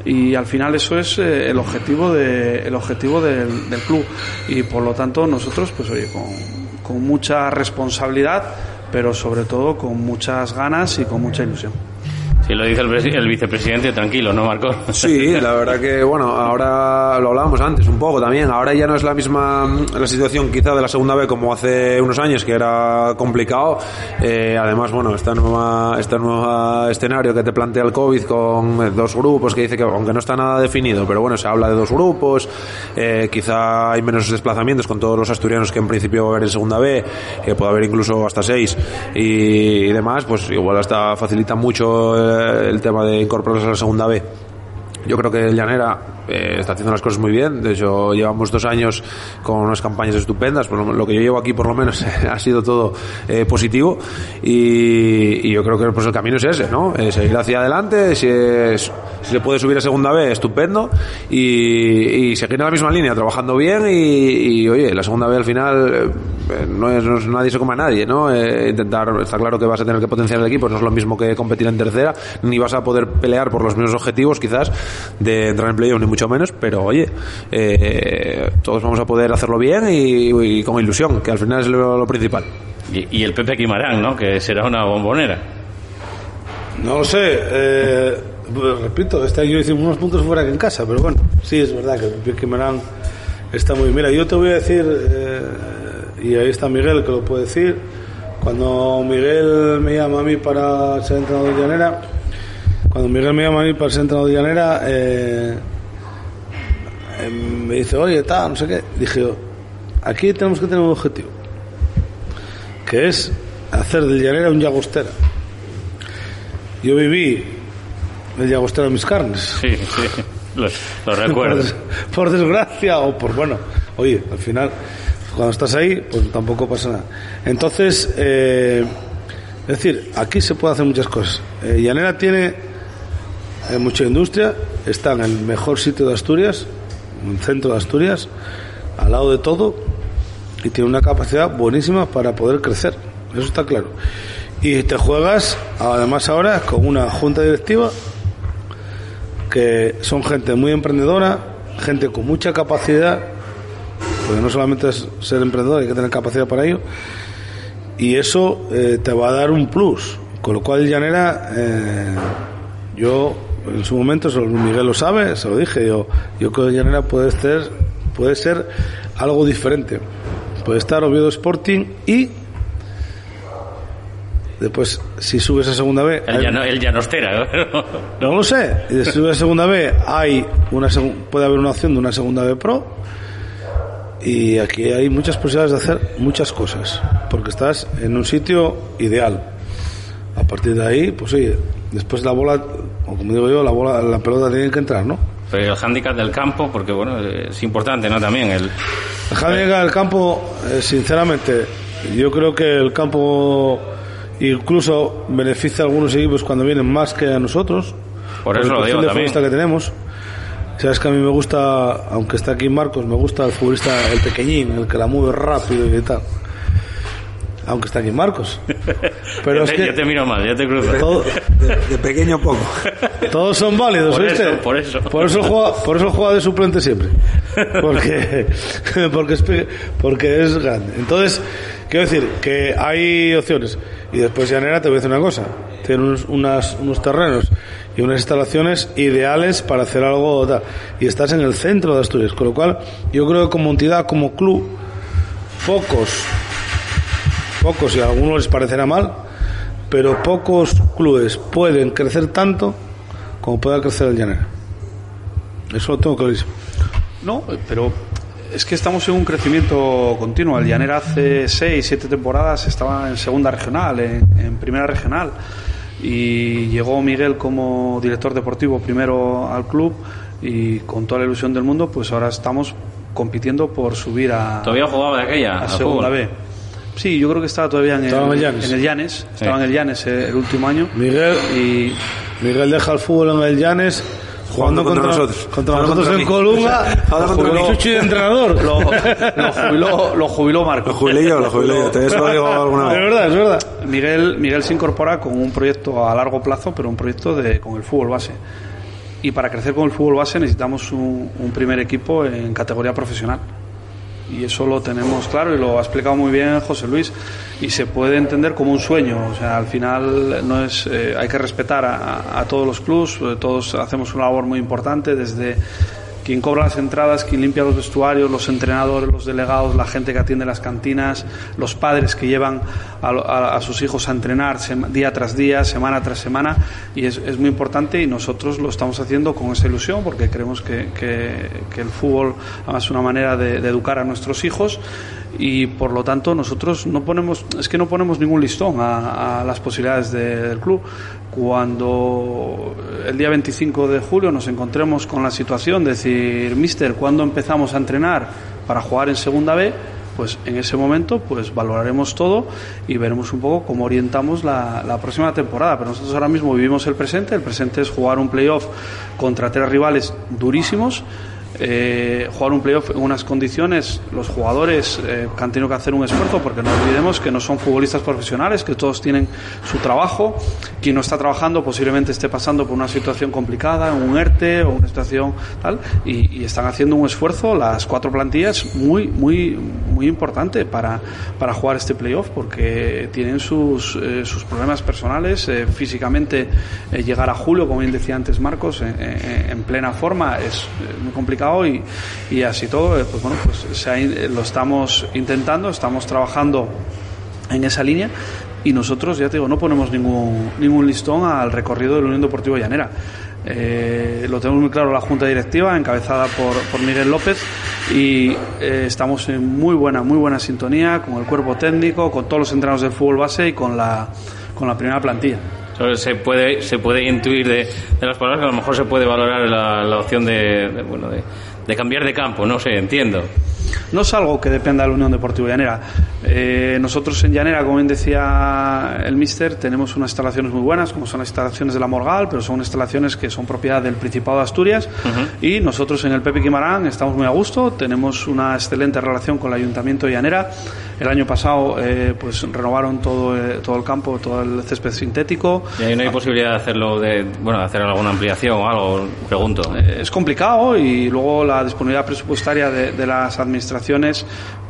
y al final eso es el objetivo de, el objetivo del, del, club y por lo tanto nosotros pues oye con, con mucha responsabilidad, pero sobre todo con muchas ganas y con mucha ilusión. Sí, lo dice el, vicepresidente, tranquilo, ¿no, Marco? Sí, la verdad que, bueno, ahora lo hablábamos antes un poco también. Ahora ya no es la misma la situación quizá de la segunda vez como hace unos años, que era complicado. Eh, además, bueno, esta nueva, este nuevo escenario que te plantea el COVID con dos grupos, que dice que, aunque no está nada definido, pero bueno, se habla de dos grupos. Eh, quizá hay menos desplazamientos con todos los asturianos que en principio va a haber en segunda B, que puede haber incluso hasta seis y, demás, pues igual hasta facilita mucho. El tema de incorporarse a la segunda B. Yo creo que Llanera eh, está haciendo las cosas muy bien. De hecho, llevamos dos años con unas campañas estupendas. Por lo, que yo llevo aquí, por lo menos, [LAUGHS] ha sido todo eh, positivo. Y, yo creo que pues, el camino es ese, ¿no? Eh, seguir hacia adelante. Si, se puede subir a segunda B, estupendo. Y, seguir en la misma línea, trabajando bien. Y, oye, la segunda B al final no es, nadie se come a nadie, ¿no? intentar, está claro que vas a tener que potenciar el equipo. No es lo mismo que competir en tercera, ni vas a poder pelear por los mismos objetivos, quizás, de entrar en playoff, ni mucho menos, pero oye, eh, todos vamos a poder hacerlo bien y, con ilusión, que al final es lo, principal. Y, el Pepe Quimarán, ¿no? Que será una bombonera. No lo sé, eh, repito, este año hicimos unos puntos fuera que en casa, pero bueno, sí es verdad que el Pepe Quimarán está muy... Mira, yo te voy a decir, eh, y ahí está Miguel que lo puede decir, cuando Miguel me llama a mí para ser entrenador de llanera, cuando Miguel me llama a mí para ser entrenador de llanera, eh, me dice, oye, tal, no sé qué. Dije yo, aquí tenemos que tener un objetivo, que es hacer del llanera un llagostera. Yo viví el llagostera en mis carnes. Sí, sí, lo, [LAUGHS] recuerdo. por, desgracia o por, bueno, oye, al final, cuando estás ahí, pues tampoco pasa nada. Entonces, eh, es decir, aquí se puede hacer muchas cosas. Eh, llanera tiene eh, mucha industria, está en el mejor sitio de Asturias, un centro de Asturias, al lado de todo, y tiene una capacidad buenísima para poder crecer. Eso está claro. Y te juegas, además ahora, con una junta directiva que son gente muy emprendedora, gente con mucha capacidad, porque no solamente es ser emprendedor, hay que tener capacidad para ello, y eso eh, te va a dar un plus. Con lo cual, Llanera, eh, yo en su momento, Miguel lo sabe, se lo dije, yo, yo creo que Llanera puede ser, puede ser algo diferente. Puede estar Oviedo Sporting y después si subes a segunda B el, llano, el llanostera [LAUGHS] no lo sé y si subes a segunda B hay una puede haber una opción de una segunda B pro y aquí hay muchas posibilidades de hacer muchas cosas porque estás en un sitio ideal a partir de ahí pues oye después la bola o como digo yo, la bola, la pelota tiene que entrar, ¿no? Pero el hándicap del campo, porque bueno, es importante, ¿no? También el... El hándicap del campo, eh, sinceramente, yo creo que el campo incluso beneficia a algunos equipos cuando vienen más que a nosotros. Por eso lo digo también. que tenemos. Sabes que a mí me gusta, aunque está aquí Marcos, me gusta el futbolista, el pequeñín, el que la mueve rápido y tal aunque está aquí Marcos. Pero [LAUGHS] es que yo te miro mal, ya te cruzo. de, pequeño poco. [LAUGHS] Todos son válidos, por ¿viste? Eso, por eso. Por eso juega, por eso juega de suplente siempre. [LAUGHS] Porque, porque, es, porque es grande. Entonces, quiero decir que hay opciones. Y después, Llanera, te voy a decir una cosa. Tiene unos, unas, unos terrenos y unas instalaciones ideales para hacer algo tal. Y estás en el centro de Asturias. Con lo cual, yo creo que como entidad, como club, pocos pocos y a algunos les parecerá mal, pero pocos clubes pueden crecer tanto como pueda crecer el Llanera. Eso lo tengo clarísimo. No, pero es que estamos en un crecimiento continuo. El Llanera hace seis, siete temporadas estaba en segunda regional, en, primera regional. Y llegó Miguel como director deportivo primero al club y con toda la ilusión del mundo, pues ahora estamos compitiendo por subir a. ¿Todavía jugaba de aquella? A segunda B. Sí, yo creo que estaba todavía en el, Estaba en el Llanes. en el Llanes, estaba en el Llanes eh, el último año. Miguel, Y Miguel deja el fútbol en el Llanes jugando, contra contra, nosotros. contra nosotros contra en. Colunga. [LAUGHS] Ahora contra mí. Chuchi de entrenador. lo, lo jubiló, lo jubiló Marco. Lo jubilé yo, lo jubilé yo. Te eso lo digo alguna Es vez. verdad, es verdad. Miguel, Miguel se incorpora con un proyecto a largo plazo, pero un proyecto de, con el fútbol base. Y para crecer con el fútbol base necesitamos un, un primer equipo en categoría profesional. Y eso lo tenemos claro y lo ha explicado muy bien José Luis. Y se puede entender como un sueño. O sea, al final no es, eh, hay que respetar a, a todos los clubs. eh, Todos hacemos una labor muy importante desde quien cobra las entradas, quien limpia los vestuarios, los entrenadores, los delegados, la gente que atiende las cantinas, los padres que llevan a, a- sus hijos a entrenar día tras día, semana tras semana, y es, muy importante y nosotros lo estamos haciendo con esa ilusión porque creemos que, el fútbol es una manera de, de educar a nuestros hijos y por lo tanto nosotros no ponemos, es que no ponemos ningún listón a, las posibilidades de- del club. Cuando el día 25 de julio nos encontremos con la situación de decir, mister, ¿cuándo empezamos a entrenar para jugar en segunda B? Pues en ese momento pues valoraremos todo y veremos un poco cómo orientamos la, la próxima temporada. Pero nosotros ahora mismo vivimos el presente. El presente es jugar un playoff contra tres rivales durísimos eh, jugar un playoff en unas condiciones, los jugadores eh, que han tenido que hacer un esfuerzo, porque no olvidemos que no son futbolistas profesionales, que todos tienen su trabajo. Quien no está trabajando posiblemente esté pasando por una situación complicada, un ERTE o una situación tal, y, y están haciendo un esfuerzo, las cuatro plantillas, muy, muy, muy importante para, para jugar este playoff, porque tienen sus, eh, sus problemas personales, eh, físicamente eh, llegar a julio, como bien decía antes Marcos, en, en- en plena forma es eh, muy complicado y, y así todo, eh, pues bueno, pues se ha eh, lo estamos intentando, estamos trabajando en esa línea y nosotros, ya te digo, no ponemos ningún, ningún listón al recorrido de la Unión Deportiva Llanera. Eh, lo tenemos muy claro la Junta Directiva, encabezada por, por Miguel López, y eh, estamos en muy buena, muy buena sintonía con el cuerpo técnico, con todos los entrenados del fútbol base y con la, con la primera plantilla. Se puede se puede intuir de, de las palabras que a lo mejor se puede valorar la, la opción de, de, bueno de, de cambiar de campo no sé entiendo No es algo que dependa de la Unión Deportiva Llanera. Eh, nosotros en Llanera, como bien decía el Mister, tenemos unas instalaciones muy buenas, como son las instalaciones de la Morgal, pero son instalaciones que son propiedad del Principado de Asturias. Y nosotros en el Pepe Quimarán estamos muy a gusto, tenemos una excelente relación con el Ayuntamiento de Llanera. El año pasado, eh, pues renovaron todo, eh, todo el campo, todo el césped sintético. y ahí no hay posibilidad de hacerlo de bueno de hacer alguna ampliación o algo pregunto Eh, es complicado y luego la disponibilidad presupuestaria de, de las administraciones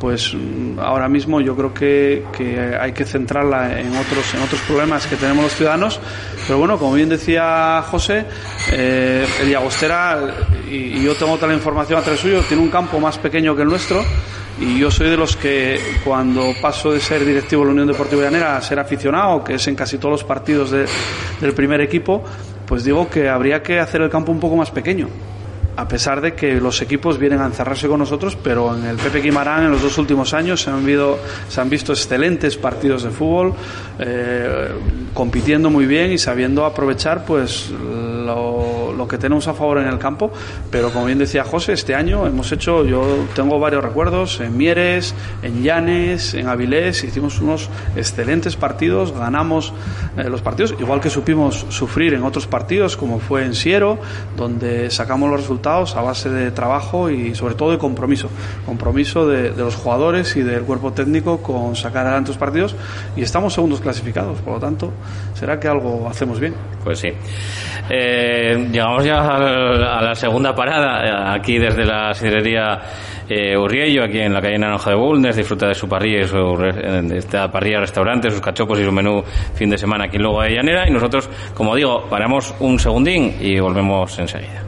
pues mm, ahora mismo yo creo que, hay que centrarla en otros en otros problemas que tenemos los ciudadanos pero bueno como bien decía José eh, el Llagostera y, yo tengo la información a través suyo tiene un campo más pequeño que el nuestro y yo soy de los que cuando paso de ser directivo de la Unión Deportiva Llanera a ser aficionado, que es en casi todos los partidos de- del primer equipo, pues digo que habría que hacer el campo un poco más pequeño. A pesar de que los equipos vienen a encerrarse con nosotros, pero en el Pepe Quimarán en los dos últimos años se han, visto, excelentes partidos de fútbol, eh, compitiendo muy bien y sabiendo aprovechar pues lo, lo que tenemos a favor en el campo. Pero como bien decía José, este año hemos hecho, yo tengo varios recuerdos en Mieres, en Llanes, en Avilés, hicimos unos excelentes partidos, ganamos eh, los partidos, igual que supimos sufrir en otros partidos, como fue en Siero, donde sacamos los resultados a base de trabajo y sobre todo de compromiso. Compromiso de, los jugadores y del cuerpo técnico con sacar adelante partidos y estamos segundos clasificados, por lo tanto, será que algo hacemos bien. Pues sí. Eh, llegamos ya a la segunda parada, eh, aquí desde la sidrería eh, Urriello, aquí en la calle Naranja de Bulnes, disfruta de su parrilla, su, de esta parrilla restaurante, sus cachopos y su menú fin de semana aquí en Lugo de Llanera. Y nosotros, como digo, paramos un segundín y volvemos enseguida.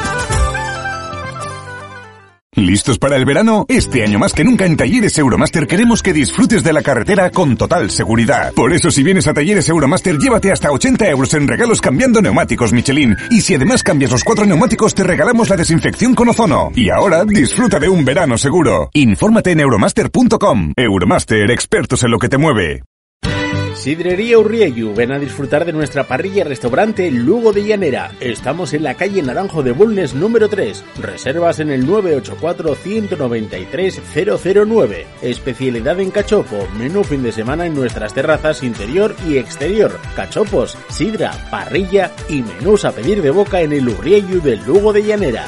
¿Listos para el verano? Este año más que nunca en Talleres Euromaster queremos que disfrutes de la carretera con total seguridad. Por eso si vienes a Talleres Euromaster llévate hasta 80 euros en regalos cambiando neumáticos Michelin. Y si además cambias los cuatro neumáticos te regalamos la desinfección con ozono. Y ahora disfruta de un verano seguro. Infórmate en euromaster.com. Euromaster, expertos en lo que te mueve. Sidrería Urrieyu, ven a disfrutar de nuestra parrilla restaurante Lugo de Llanera. Estamos en la calle Naranjo de Bulnes número 3. Reservas en el 984-193-009. Especialidad en cachopo, menú fin de semana en nuestras terrazas interior y exterior. Cachopos, sidra, parrilla y menús a pedir de boca en el Urrieyu del Lugo de Llanera.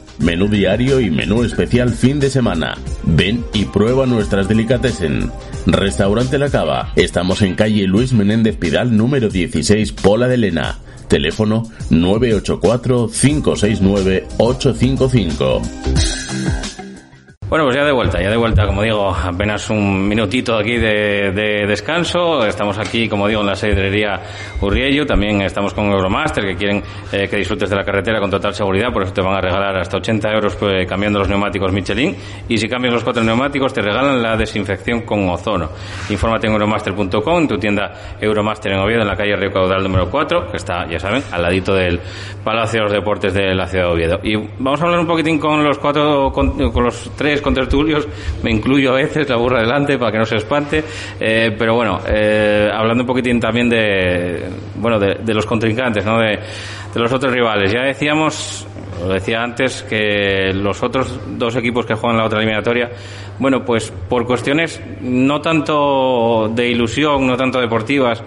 Menú diario y menú especial fin de semana. Ven y prueba nuestras delicatessen. Restaurante La Cava. Estamos en calle Luis Menéndez Pidal número 16, Pola de Lena. Teléfono 984 569 855. Bueno, pues ya de vuelta, ya de vuelta, como digo, apenas un minutito aquí de, de descanso. Estamos aquí, como digo, en la sidrería Urriello. También estamos con Euromaster, que quieren eh, que disfrutes de la carretera con total seguridad. Por eso te van a regalar hasta 80 euros pues, cambiando los neumáticos Michelin. Y si cambias los cuatro neumáticos, te regalan la desinfección con ozono. Infórmate en euromaster.com, en tu tienda Euromaster en Oviedo, en la calle Río Caudal número 4, que está, ya saben, al ladito del Palacio de los Deportes de la ciudad de Oviedo. Y vamos a hablar un poquitín con los cuatro, con, con los tres con tertulios, me incluyo a veces, la burra delante para que no se espante, eh, pero bueno, eh, hablando un poquitín también de, bueno, de, de los contrincantes, ¿no? De, de los otros rivales. Ya decíamos, lo decía antes, que los otros dos equipos que juegan la otra eliminatoria, bueno, pues por cuestiones no tanto de ilusión, no tanto deportivas,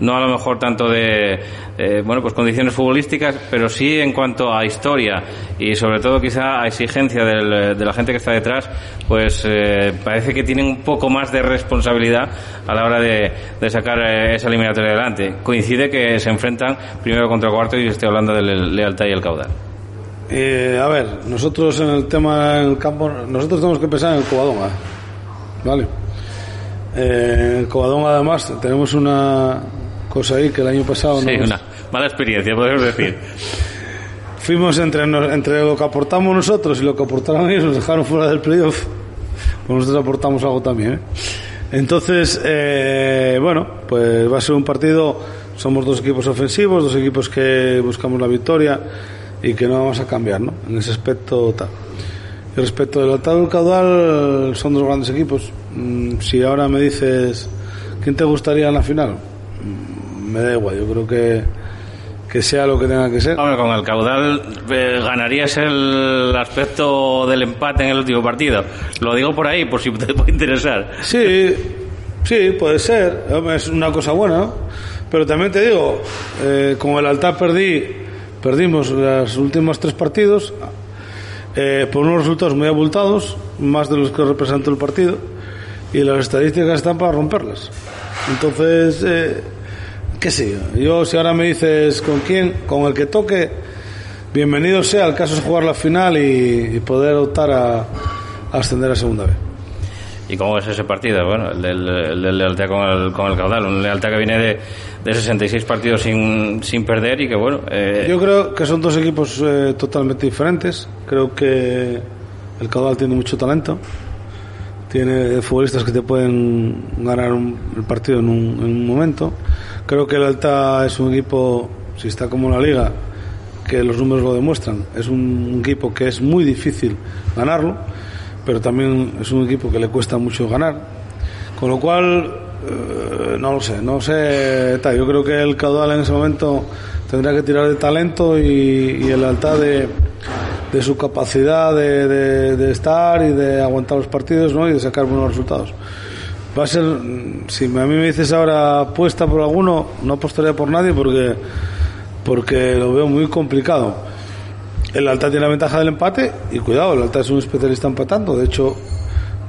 no a lo mejor tanto de eh, bueno pues condiciones futbolísticas pero sí en cuanto a historia y sobre todo quizá a exigencia del, de la gente que está detrás pues eh, parece que tienen un poco más de responsabilidad a la hora de, de sacar eh, esa eliminatoria adelante coincide que se enfrentan primero contra cuarto y estoy hablando del lealtad y el caudal Eh, a ver, nosotros en el tema en el campo, nosotros tenemos que pensar en el Covadonga, ¿vale? Eh, en el Covadonga además tenemos una cosa ahí que el año pasado sí una mala experiencia podemos decir fuimos entre, entre lo que aportamos nosotros y lo que aportaron ellos, nos dejaron fuera del playoff. Pues nosotros aportamos algo también. ¿eh? Entonces, eh, bueno, pues va a ser un partido. Somos dos equipos ofensivos, dos equipos que buscamos la victoria y que no vamos a cambiar, ¿no? En ese aspecto, tal. Y respecto del atado del caudal, son dos grandes equipos. Mm, Si ahora me dices, ¿quién te gustaría en la final? Me da igual, yo creo que, que sea lo que tenga que ser. Hombre, con el caudal eh, ganarías el aspecto del empate en el último partido. Lo digo por ahí, por si te puede interesar. Sí, sí, puede ser. Es una cosa buena, ¿no? Pero también te digo, eh, con el altar perdí, perdimos los últimos tres partidos eh, por unos resultados muy abultados, más de los que representó el partido, y las estadísticas están para romperlas. Entonces, eh, qué sé yo. Yo, si ahora me dices con quién, con el que toque, bienvenido sea. El caso es jugar la final y, y poder optar a, a ascender a segunda vez. ¿Y cómo es ese partido? Bueno, el del lealtad con el, con el caudal. Un lealtad que viene de, de 66 partidos sin, sin perder y que, bueno, eh, Yo creo que son dos equipos eh, totalmente diferentes. Creo que El Caudal tiene mucho talento, tiene futbolistas que te pueden ganar el partido en un, en un momento. Creo que el Alta es un equipo, si está como la liga, que los números lo demuestran, es un equipo que es muy difícil ganarlo, pero también es un equipo que le cuesta mucho ganar. Con lo cual, eh, no lo sé, no sé, tal. yo creo que el caudal en ese momento tendría que tirar de talento y, y el alta de, de su capacidad de, de- de estar y de aguantar los partidos ¿no? y de sacar buenos resultados. Va a ser, si a mí me dices ahora apuesta por alguno, no apostaría por nadie porque, porque lo veo muy complicado. El Alta tiene la ventaja del empate y cuidado, el Alta es un especialista empatando, de hecho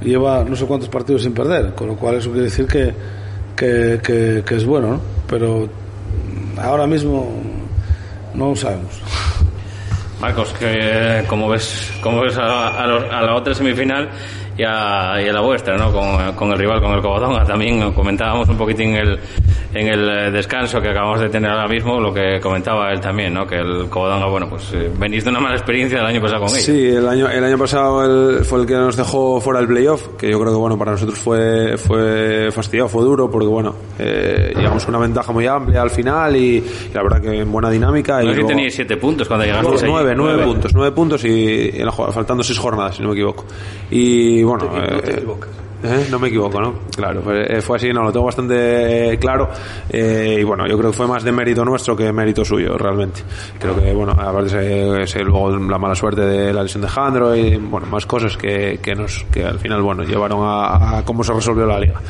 lleva no sé cuántos partidos sin perder, con lo cual eso quiere decir que, que, es bueno, ¿no? pero ahora mismo no lo sabemos. Marcos, que, ¿cómo ves, cómo ves a, a a la otra semifinal y a, y a la vuestra, ¿no? Con, con el rival, con el Covadonga? [LAUGHS] También comentábamos un poquitín en el, en el eh, descanso que acabamos de tener ahora mismo, lo que comentaba él también, ¿no? Que el Covadonga, bueno, pues eh, venís de una mala experiencia el año pasado con ellos. Sí, el año, el año pasado el- fue el que nos dejó fuera del playoff, que yo creo que bueno para nosotros fue, fue fastidiado, fue duro, porque bueno, eh, llegamos con una ventaja muy amplia al final y, y la verdad que en buena dinámica. No y sé si luego- teníais siete puntos cuando llegasteis Nueve, allí. nueve, nueve puntos, nueve puntos y, en la faltando seis jornadas, si no me equivoco. Y bueno, No te eh, equivocas. ¿eh? no me equivoco, ¿no? Claro, fue, eh, fue así, no, lo tengo bastante claro. eh, y bueno, yo creo que fue más de mérito nuestro que mérito suyo, realmente. Creo que, bueno, aparte se, se- luego la mala suerte de la lesión de Jandro y, bueno, más cosas que, que nos, que al final, bueno, llevaron a, a cómo se resolvió la liga.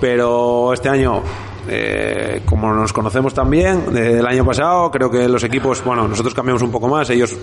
Pero este año, eh, como nos conocemos también del año pasado, creo que los equipos, bueno, nosotros cambiamos un poco más, ellos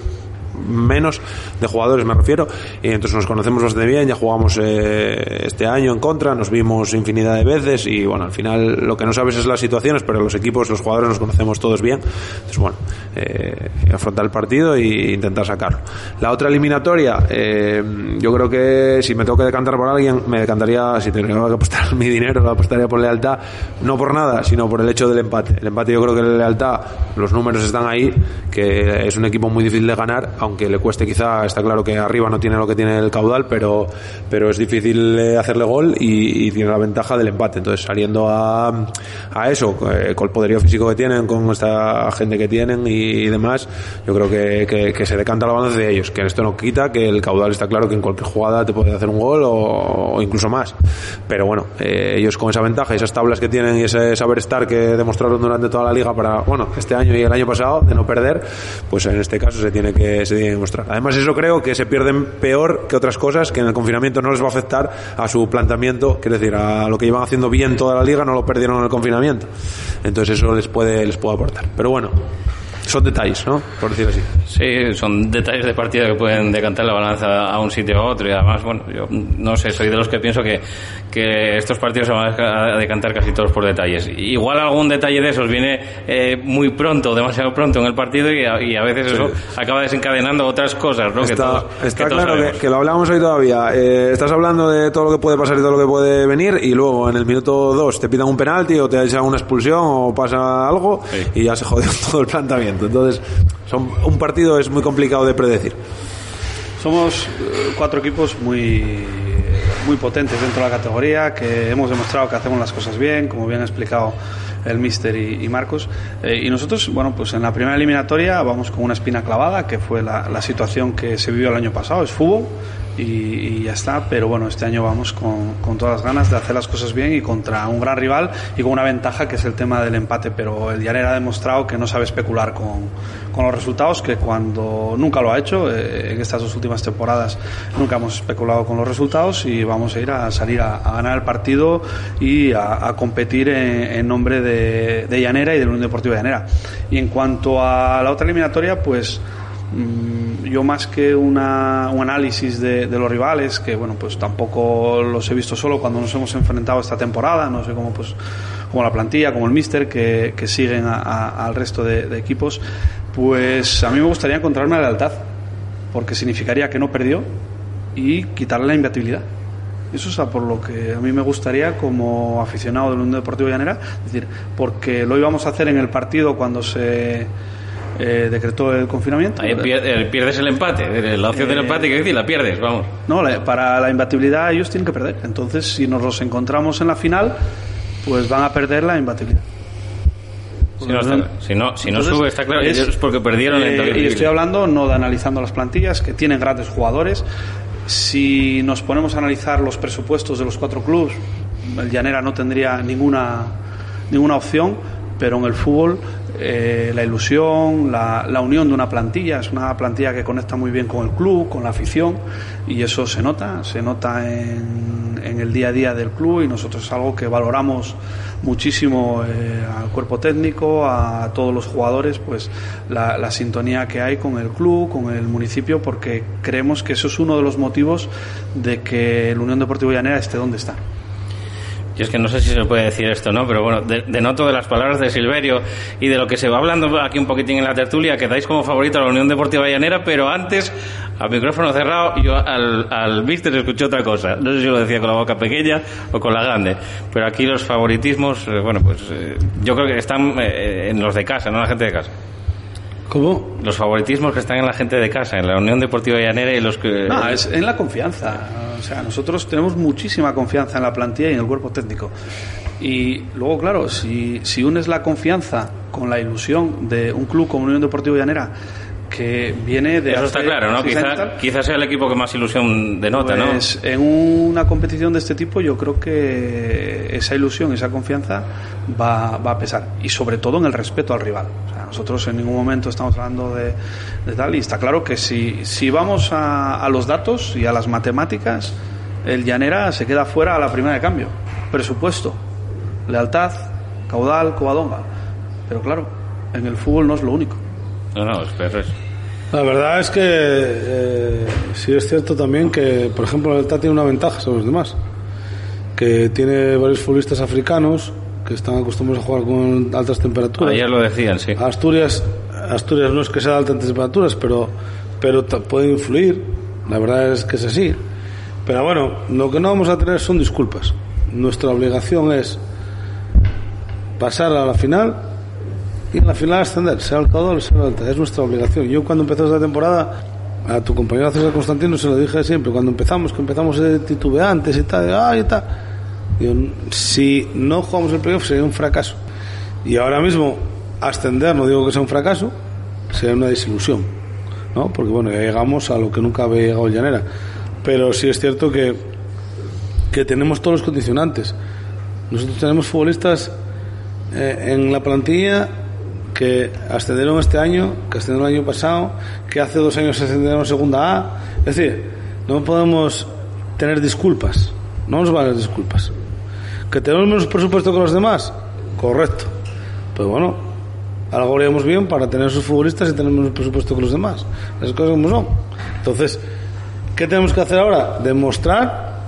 menos de jugadores me refiero. Y entonces nos conocemos bastante bien ya jugamos eh, este año en contra nos vimos infinidad de veces y bueno al final lo que no sabes es las situaciones pero los equipos los jugadores nos conocemos todos bien. Entonces bueno eh, afrontar el partido e intentar sacarlo. La otra eliminatoria eh, yo creo que si me tengo que decantar por alguien me decantaría si tendría que apostar [LAUGHS] mi dinero lo apostaría por lealtad no por nada sino por el hecho del empate. El empate yo creo que la lealtad los números están ahí que es un equipo muy difícil de ganar aunque le cueste quizá está claro que arriba no tiene lo que tiene el caudal pero pero es difícil eh, hacerle gol y, y tiene la ventaja del empate. Entonces saliendo a, a eso eh, con el poderío físico que tienen con esta gente que tienen y demás yo creo que, que, que se decanta el avance de ellos que esto no quita que el caudal está claro que en cualquier jugada te puede hacer un gol o, o incluso más. Pero bueno eh, ellos con esa ventaja y esas tablas que tienen y ese saber estar que demostraron durante toda la liga para bueno este año y el año pasado de no perder pues en este caso se tiene que se además eso creo que se pierden peor que otras cosas que en el confinamiento no les va a afectar a su planteamiento quiero decir a lo que llevan haciendo bien toda la liga no lo perdieron en el confinamiento. Entonces eso les puede les puede aportar. Pero bueno son detalles no por decirlo así Sí, son detalles de partida que pueden decantar la balanza a un sitio a otro y además, bueno, yo no sé, soy de los que pienso que, que estos partidos se van a decantar casi todos por detalles. Igual algún detalle de esos viene eh, muy pronto, demasiado pronto en el partido y a, y a veces eso acaba desencadenando otras cosas, ¿no? que Está, todos, está que todos claro que, que lo hablábamos hoy todavía. Eh, estás hablando de todo lo que puede pasar y todo lo que puede venir y luego en el minuto 2 te pidan un penalti o te echan una expulsión o pasa algo Sí. y ya se jodió [LAUGHS] todo el planteamiento. Entonces, son, un partido es muy complicado de predecir. Somos eh, cuatro equipos muy, muy potentes dentro de la categoría, que hemos demostrado que hacemos las cosas bien, como bien ha explicado el Mister y, y Marcos. Eh, y nosotros, bueno, pues en la primera eliminatoria vamos con una espina clavada, que fue la, la situación que se vivió el año pasado, es fútbol. Y, y ya está, pero bueno, este año vamos con, con todas las ganas de hacer las cosas bien y contra un gran rival y con una ventaja que es el tema del empate, pero el Llanera ha demostrado que no sabe especular con, con los resultados, que cuando nunca lo ha hecho, eh, en estas dos últimas temporadas nunca hemos especulado con los resultados y vamos a ir a salir a, a ganar el partido y a, a competir en, en nombre de, de Llanera y del Unión Deportivo de Llanera. Y en cuanto a la otra eliminatoria, pues mm, yo más que una, un análisis de, los rivales, que bueno, pues tampoco los he visto solo cuando nos hemos enfrentado esta temporada, no sé cómo pues como la plantilla, como el Mister, que, que siguen a- al resto de, de equipos, pues a mí me gustaría encontrar una lealtad, porque significaría que no perdió y quitarle la imbatibilidad. Eso es a por lo que a mí me gustaría como aficionado del Unión Deportivo Llanera, decir, porque lo íbamos a hacer en el partido cuando se eh, decretó el confinamiento. Ahí pier- pierdes el empate, la opción del empate, que decir, la pierdes, vamos. No, para la imbatibilidad ellos tienen que perder. Entonces, si nos los encontramos en la final, pues van a perder la imbatibilidad. Si no, está- si no, si no Entonces, sube, está claro, es- porque perdieron eh, el Y estoy hablando no de analizando las plantillas, que tienen grandes jugadores. Si nos ponemos a analizar los presupuestos de los cuatro clubes, el Llanera no tendría ninguna, ninguna opción, pero en el fútbol eh, la ilusión, la, la unión de una plantilla, es una plantilla que conecta muy bien con el club, con la afición, y eso se nota, se nota en, en el día a día del club y nosotros es algo que valoramos muchísimo eh, al cuerpo técnico, a todos los jugadores, pues la, la sintonía que hay con el club, con el municipio, porque creemos que eso es uno de los motivos de que el Unión Deportiva Llanera esté donde está. Yo es que no sé si se puede decir esto, ¿no? Pero bueno, de, denoto de las palabras de Silverio y de lo que se va hablando aquí un poquitín en la tertulia, que dais como favorito a la Unión Deportiva Llanera, pero antes, a micrófono cerrado, yo al, al mister escuché otra cosa. No sé si lo decía con la boca pequeña o con la grande, pero aquí los favoritismos, eh, bueno, pues eh, yo creo que están eh, en los de casa, no la gente de casa. ¿Cómo? Los favoritismos que están en la gente de casa, en la Unión Deportiva Llanera y los que... No, es en la confianza. O sea, nosotros tenemos muchísima confianza en la plantilla y en el cuerpo técnico. Y luego, claro, si, si unes la confianza con la ilusión de un club como Unión Deportiva Llanera, que viene de... Eso está claro, ¿no? y Quizá, sea el equipo que más ilusión denota, ¿no? pues en una competición de este tipo yo creo que esa ilusión, esa confianza va, va a pesar. Y sobre todo en el respeto al rival. O sea, nosotros en ningún momento estamos hablando de, de tal y está claro que si, si vamos a, a los datos y a las matemáticas, el Llanera se queda fuera a la primera de cambio. Presupuesto, lealtad, caudal, covadonga. Pero claro, en el fútbol no es lo único. No, no, eso. La verdad es que eh, sí es cierto también que, por ejemplo, el TAT tiene una ventaja sobre los demás, que tiene varios futbolistas africanos que están acostumbrados a jugar con altas temperaturas. Ayer lo decían, sí. Asturias, Asturias no es que sea de altas temperaturas, pero, pero puede influir. La verdad es que es así. Pero bueno, lo que no vamos a tener son disculpas. Nuestra obligación es pasar a la final y en la final ascender, sea el o sea el alta. Es nuestra obligación. Yo cuando empezó esta temporada, a tu compañero César Constantino se lo dije siempre, cuando empezamos, que empezamos titubeantes y tal, "Ay", y tal. Si no jugamos el playoff sería un fracaso. Y ahora mismo ascender, no digo que sea un fracaso, sería una desilusión, ¿no? Porque bueno, ya llegamos a lo que nunca había llegado Llanera. Pero sí es cierto que, que tenemos todos los condicionantes. Nosotros tenemos futbolistas eh, en la plantilla que ascendieron este año, que ascendieron el año pasado, que hace dos años ascendieron segunda A. Es decir, no podemos tener disculpas, no nos valen disculpas. ¿Que tenemos menos presupuesto que los demás? Correcto. Pero bueno, algo haríamos bien para tener esos futbolistas y tener menos presupuesto que los demás. Las cosas como son. Entonces, ¿qué tenemos que hacer ahora? Demostrar,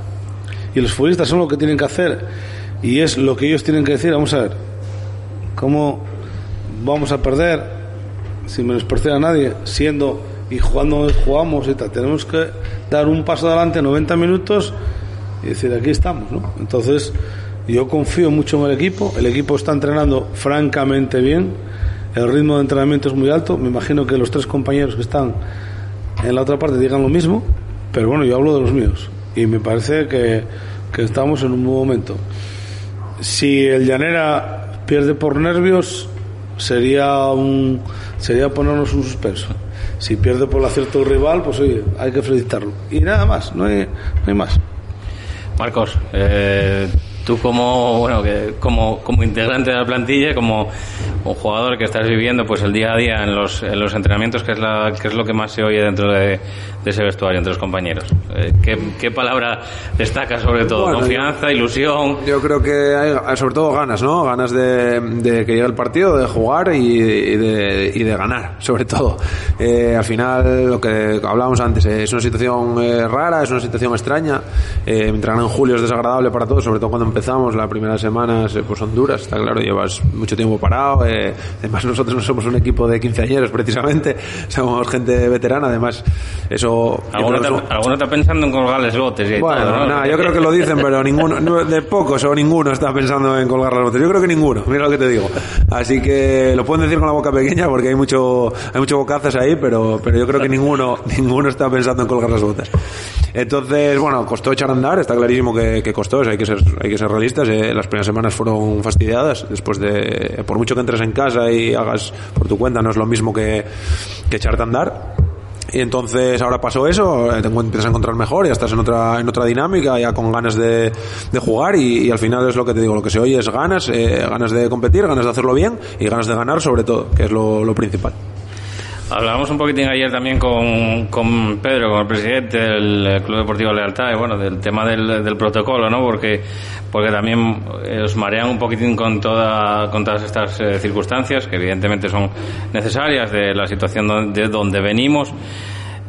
y los futbolistas son lo que tienen que hacer, y es lo que ellos tienen que decir. Vamos a ver, ¿cómo vamos a perder sin menospreciar a nadie, siendo y jugando jugamos y tal? Tenemos que dar un paso adelante 90 minutos y decir, aquí estamos, ¿no? Entonces, yo confío mucho en el equipo, el equipo está entrenando francamente bien, el ritmo de entrenamiento es muy alto, me imagino que los tres compañeros que están en la otra parte digan lo mismo, pero bueno, yo hablo de los míos y me parece que, que estamos en un buen momento. Si el Llanera pierde por nervios, sería un sería ponernos un suspenso. Si pierde por el acierto rival, pues oye, hay que felicitarlo. Y nada más, no hay, no hay más. Marcos, eh, tú como bueno que como como integrante de la plantilla, como un jugador que estás viviendo pues el día a día en los, en los entrenamientos, que es la que es lo que más se oye dentro de, de ese vestuario entre los compañeros. Eh, ¿qué, qué palabra destaca sobre todo? Bueno, Confianza, ilusión. Yo creo que hay sobre todo ganas, ¿no? Ganas de, de que llegue el partido, de jugar y, y de, y de ganar, sobre todo. Eh, al final, lo que hablábamos antes, eh, es una situación eh, rara, es una situación extraña. Eh, entrar en julio es desagradable para todos, sobre todo cuando empezamos, la primera semana pues son duras, está claro, llevas mucho tiempo parado, eh, además nosotros no somos un equipo de quinceañeros precisamente, [LAUGHS] somos gente veterana, además eso... ¿Alguno, está, pensando en colgarles botes? Y bueno, todo, ¿no? yo creo que lo dicen, pero ninguno, de pocos o ninguno está pensando en colgar las botes, yo creo que ninguno, mira lo que te digo, así que lo pueden decir con la boca pequeña porque hay mucho, hay mucho bocazas ahí, pero, pero yo creo que ninguno, [LAUGHS] ninguno está pensando en colgar las botas. Entonces, bueno, costó echar a andar, está clarísimo que, costó, hay, que ser, hay que ser realistas. Eh, las primeras semanas fueron fastidiadas, después de, por mucho que entres en casa y hagas por tu cuenta, no es lo mismo que, que echarte a andar. Y entonces ahora pasó eso, eh, te empiezas a encontrar mejor, ya estás en otra, en otra dinámica, ya con ganas de, de jugar y, al final es lo que te digo, lo que se oye es ganas, eh, ganas de competir, ganas de hacerlo bien y ganas de ganar sobre todo, que es lo, lo principal. Hablábamos un poquitín ayer también con, con Pedro, con el presidente del Club Deportivo Lealtad, y bueno, del tema del, del protocolo, ¿no? Porque, porque también eh, os marean un poquitín con, toda, con todas estas eh, circunstancias, que evidentemente son necesarias de la situación de donde venimos.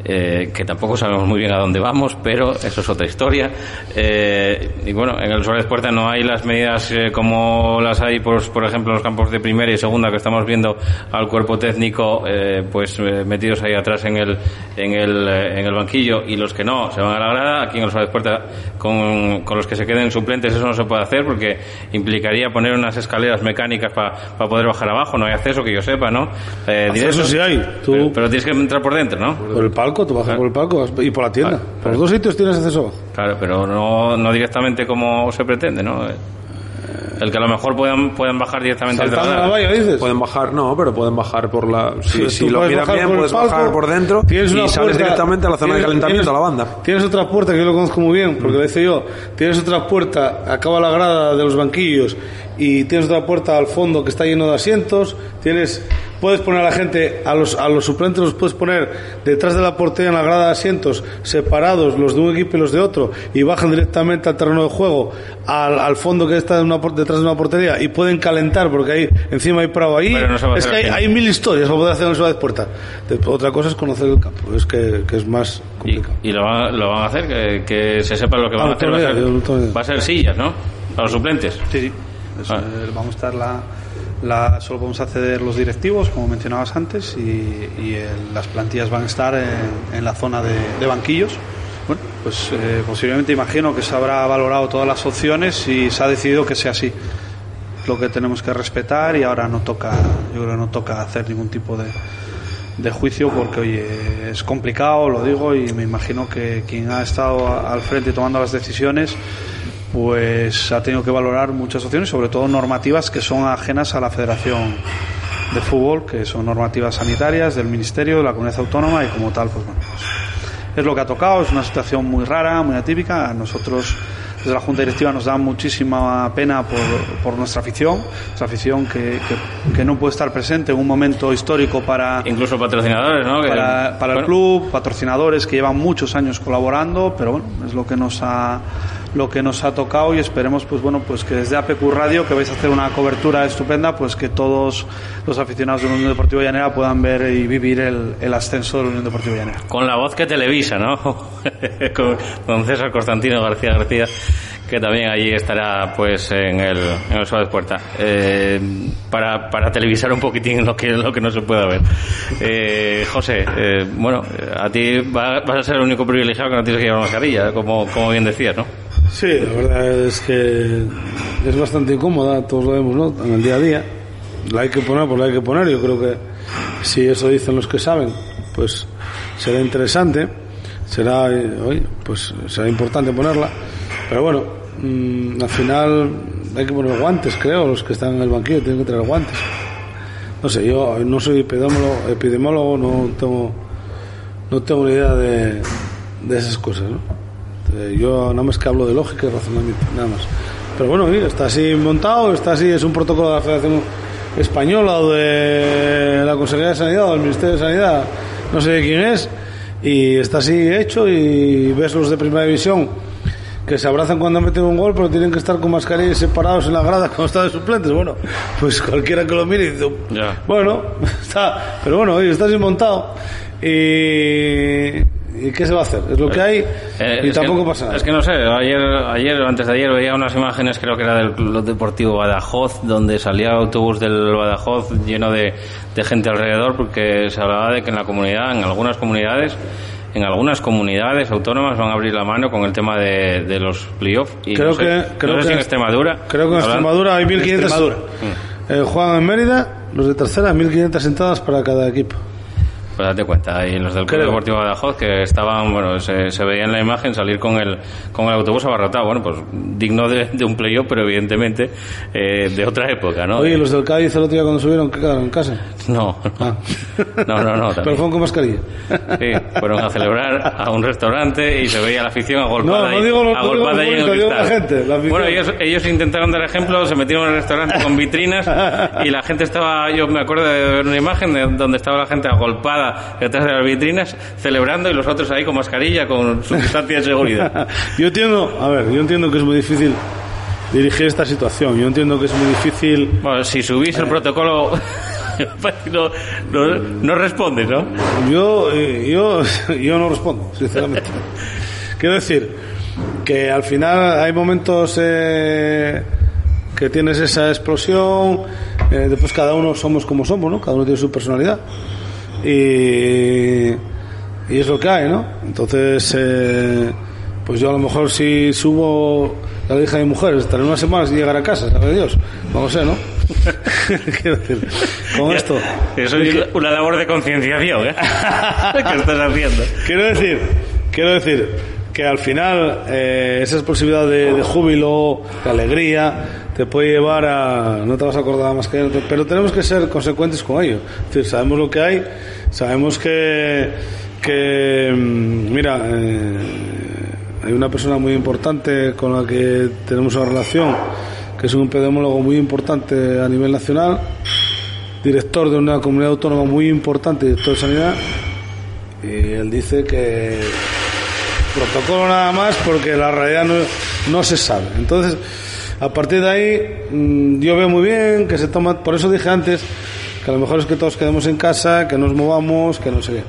Eh, que tampoco sabemos muy bien a dónde vamos, pero eso es otra historia. Eh, y bueno, en el Suárez Puerta no hay las medidas eh, como las hay, pues, por ejemplo, en los campos de primera y segunda, que estamos viendo al cuerpo técnico pues metidos ahí atrás en el, en, el, en el banquillo y los que no se van a la grada. Aquí en el Suárez Puerta, con, con los que se queden suplentes, eso no se puede hacer porque implicaría poner unas escaleras mecánicas para poder bajar abajo. No hay acceso que yo sepa, ¿no? eso sí hay. Tú... Pero, tienes que entrar por dentro, ¿no? Por el palco, tú bajas por el palco y por la tienda. Por los dos sitios tienes acceso. Claro, pero no, no directamente como se pretende, ¿no? El que a lo mejor puedan, puedan bajar directamente desde la, la valla, dices. Pueden bajar, no, pero pueden bajar por la. Si, si lo miran bien, puedes bajar por dentro y sales directamente a la zona de calentamiento a la banda. Tienes otra puerta que yo lo conozco muy bien, porque lo hice yo. Tienes otra puerta, acaba la grada de los banquillos y tienes otra puerta al fondo que está lleno de asientos. Tienes puedes poner a la gente, a los, a los suplentes los puedes poner detrás de la portería en la grada de asientos, separados los de un equipo y los de otro, y bajan directamente al terreno de juego, al, al fondo que está una, detrás de una portería, y pueden calentar porque ahí encima hay prado ahí. es que hay, mil historias para poder hacer en Ciudad de Puerta. Otra cosa es conocer el campo, es que, que es más complicado. ¿Y, lo, van, lo van a hacer? Que, que se sepa lo que van a hacer. Va a, ser, va a ser sillas, ¿no? Para los suplentes. Sí, sí. Ah. Eh, vamos a estar la la, solo podemos acceder los directivos, como mencionabas antes, y, las plantillas van a estar en, la zona de, banquillos. Bueno, pues eh, posiblemente imagino que se habrá valorado todas las opciones y se ha decidido que sea así. Lo que tenemos que respetar y ahora no toca, yo creo que no toca hacer ningún tipo de, de juicio porque oye es complicado lo digo y me imagino que quien ha estado al frente tomando las decisiones pues ha tenido que valorar muchas opciones, sobre todo normativas que son ajenas a la Federación de Fútbol, que son normativas sanitarias del Ministerio, de la Comunidad Autónoma y como tal, pues bueno, es lo que ha tocado, es una situación muy rara, muy atípica. A nosotros desde la Junta Directiva nos da muchísima pena por, por nuestra afición, nuestra afición que, que, no puede estar presente en un momento histórico para... Incluso patrocinadores, ¿no? Para, para el club, patrocinadores que llevan muchos años colaborando, pero bueno, es lo que nos ha lo que nos ha tocado y esperemos pues bueno pues que desde APQ Radio que vais a hacer una cobertura estupenda pues que todos los aficionados de la Unión Deportiva Llanera puedan ver y vivir el, el ascenso de la Unión Deportiva Llanera con la voz que televisa ¿no? [LAUGHS] con, César Constantino García García que también allí estará pues en el, en el Puerta eh, para, para televisar un poquitín lo que, lo que no se pueda ver eh, José eh, bueno a ti vas a ser el único privilegiado que no tienes que llevar mascarilla como, como bien decías ¿no? Sí, la verdad es que es bastante incómoda, todos lo vemos, ¿no? En el día a día. La hay que poner, pues la hay que poner. Yo creo que si eso dicen los que saben, pues será interesante, será, oye, pues será importante ponerla. Pero bueno, mm, al final hay que poner guantes, creo, los que están en el banquillo tienen que traer guantes. No sé, yo no soy epidemiólogo no tengo, no tengo ni idea de, de esas cosas, ¿no? Eh, yo nada más que hablo de lógica y razonamiento, nada más. Pero bueno, está así montado, está así, es un protocolo de la Federación Española o de la Consejería de Sanidad o del Ministerio de Sanidad, no sé de quién es, y está así hecho y ves los de primera división que se abrazan cuando meten un gol, pero tienen que estar con mascarillas separados en la grada cuando están de suplentes. Bueno, pues cualquiera que lo mire dice, bueno, [LAUGHS] está, pero bueno, está así montado. Y ¿Y qué se va a hacer? Es lo que hay Eh, y es tampoco que, pasa nada. Es que no sé, ayer, ayer o antes de ayer veía unas imágenes, creo que era del Club Deportivo Badajoz, donde salía el autobús del Badajoz lleno de, de gente alrededor, porque se hablaba de que en la comunidad, en algunas comunidades, en algunas comunidades autónomas van a abrir la mano con el tema de, de los playoffs. Y Creo no sé, que- creo no sé si que- en Extremadura. Creo que en Extremadura hay 1.500. Extremadura. Eh, juegan en Mérida, los de tercera, 1.500 entradas para cada equipo. Pues date cuenta, y los del Club. Deportivo Badajoz que estaban, bueno, se, se veía en la imagen salir con el, con el autobús abarrotado. Bueno, pues digno de, de un playoff, pero evidentemente eh, de otra época, ¿no? Oye, los del Cádiz el otro día cuando subieron, ¿qué quedaron en casa? No, Ah. [LAUGHS] no, no, no. Pero fueron con mascarilla. Sí, fueron a celebrar a un restaurante y se veía la afición agolpada, No, no digo no agolpada digo en el la gente, la bueno, ellos, ellos intentaron dar ejemplo, se metieron en el restaurante con vitrinas y la gente estaba, yo me acuerdo de ver una imagen de donde estaba la gente agolpada detrás de las vitrinas celebrando y los otros ahí con mascarilla, con su [LAUGHS] distancia de seguridad. yo entiendo, a ver, yo entiendo que es muy difícil dirigir esta situación. Yo entiendo que es muy difícil. Bueno, si subís el protocolo, [LAUGHS] no, no, no respondes, ¿no? Yo, eh, yo, [LAUGHS] yo no respondo, sinceramente. Quiero decir que al final hay momentos eh, que tienes esa explosión. eh, después cada uno somos como somos, ¿no? Cada uno tiene su personalidad. Y, y es lo que hay, ¿no? Entonces, eh, pues yo a lo mejor si subo la hija de mi mujer, estaré unas semanas y llegar a casa, sabe Dios. No lo sé, ¿no? [LAUGHS] Quiero decir, con esto. Eso es una labor de concienciación, ¿eh? [LAUGHS] que estás haciendo. Quiero decir, quiero decir que al final eh, esa explosividad de, de júbilo, de alegría, te puede llevar a. No te vas a acordar más que. Pero tenemos que ser consecuentes con ello. Sabemos lo que hay, sabemos que. que mm, mira, eh, hay una persona muy importante con la que tenemos una relación, que es un epidemiólogo muy importante a nivel nacional, director de una comunidad autónoma muy importante, director de sanidad, y él dice que protocolo nada más porque la realidad no se sabe. Entonces, a partir de ahí, mm, yo veo muy bien que se toma, por eso dije antes que a lo mejor es que todos quedemos en casa, que nos movamos, que no sé qué.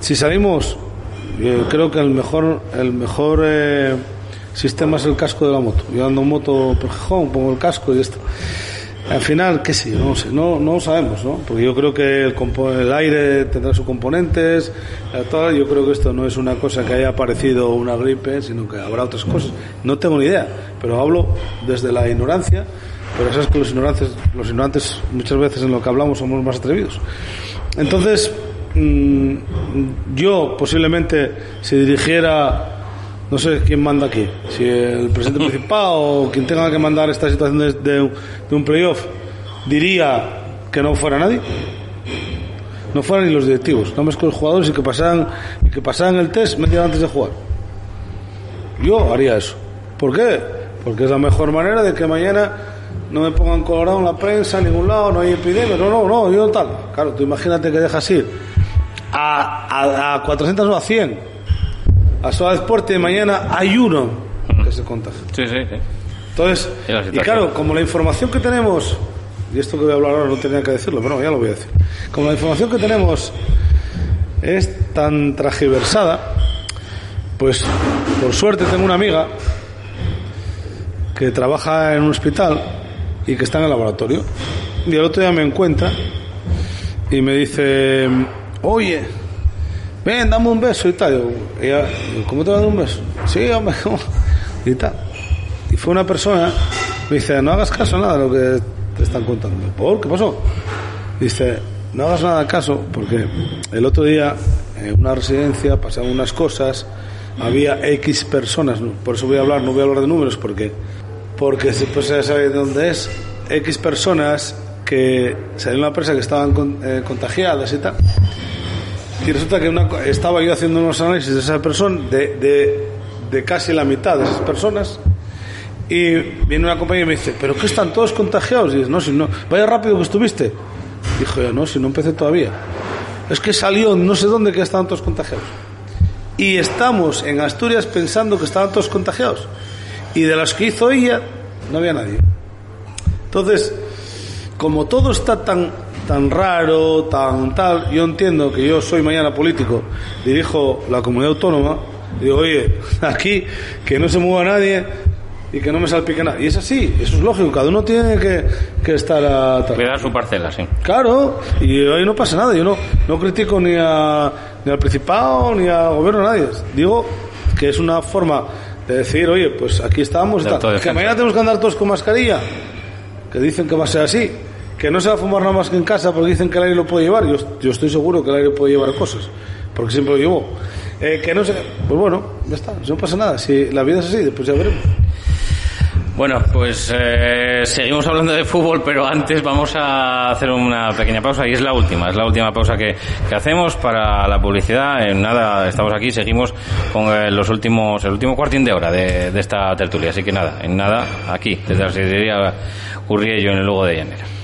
Si salimos, yo creo que el mejor, el mejor eh, sistema es el casco de la moto. Yo ando en moto por Gijón, pongo el casco y esto. Al final, qué sé, no sé, no, no sabemos, ¿no? Porque yo creo que el, el aire tendrá sus componentes, todo, yo creo que esto no es una cosa que haya aparecido una gripe, sino que habrá otras cosas. No tengo ni idea, pero hablo desde la ignorancia, pero sabes que los ignorantes, los ignorantes muchas veces en lo que hablamos somos más atrevidos. Entonces, mm, yo posiblemente si dirigiera no sé quién manda aquí, si el presidente [LAUGHS] municipal o quien tenga que mandar esta situación de, de un- de un playoff, diría que no fuera nadie. No fueran ni los directivos, no más que los jugadores y que pasaran, y que pasaran el test media hora antes de jugar. Yo haría eso. ¿Por qué? Porque es la mejor manera de que mañana no me pongan colorado en la prensa, en ningún lado, no hay epidemia. No, no, no, yo tal. Claro, tú imagínate que dejas ir a, a, a 400 o a 100 a Soda Deporte y mañana hay uno que se contagia. Sí, sí, sí. Entonces, Y claro, como la información que tenemos, y esto que voy a hablar ahora no tenía que decirlo, pero no, ya lo voy a decir. Como la información que tenemos es tan tragiversada, pues por suerte tengo una amiga que trabaja en un hospital y que está en el laboratorio. Y el otro día me encuentra y me dice, oye, ven, dame un beso y tal. Yo, ¿cómo te voy a dar un beso? Sí, hombre, [LAUGHS] ¿cómo? y tal. Y fue una persona, me dice, no hagas caso a nada de lo que te están contando. ¿Por qué pasó? Dice, no hagas nada caso, porque el otro día en una residencia pasaron unas cosas, había X personas, por eso voy a hablar, no voy a hablar de números, porque porque después se sabe de dónde es, X personas que salió una empresa que estaban eh, contagiadas y tal. Y resulta que estaba yo haciendo unos análisis de esa persona, de, de, de casi la mitad de esas personas, y viene una compañía y me dice, ¿pero qué están todos contagiados? Y dices, no, si no, vaya rápido que estuviste. Dijo yo, no, si no empecé todavía. Es que salió no sé dónde que estaban todos contagiados. Y estamos en Asturias pensando que estaban todos contagiados. Y de las que hizo ella, no había nadie. Entonces, como todo está tan tan raro, tan tal. Yo entiendo que yo soy mañana político, dirijo la comunidad autónoma, y digo, oye, [LAUGHS] aquí que no se mueva nadie y que no me salpique nada. Y es así, eso es lógico, cada uno tiene que, que estar a... Cuidar su parcela, sí. Claro, y ahí no pasa nada. Yo no, no critico ni, a, ni al Principado ni al gobierno, nadie. Digo que es una forma de decir, oye, pues aquí estamos. y De tal. autodefensa. Que mañana tenemos que andar todos con mascarilla, que dicen que va a ser así. Que no se va a fumar nada más que en casa porque dicen que el aire lo puede llevar. Yo, estoy seguro que el aire puede llevar cosas, porque siempre lo llevo. Eh, que no sé, pues bueno, ya está, no pasa nada. Si la vida es así, después ya veremos. Bueno, pues eh, seguimos hablando de fútbol, pero antes vamos a hacer una pequeña pausa y es la última, es la última pausa que, que hacemos para la publicidad. En nada, estamos aquí, seguimos con eh, los últimos, el último cuartín de hora de, esta tertulia. Así que nada, en nada, aquí, desde la sidrería Urriello en el Lugo de Llanera.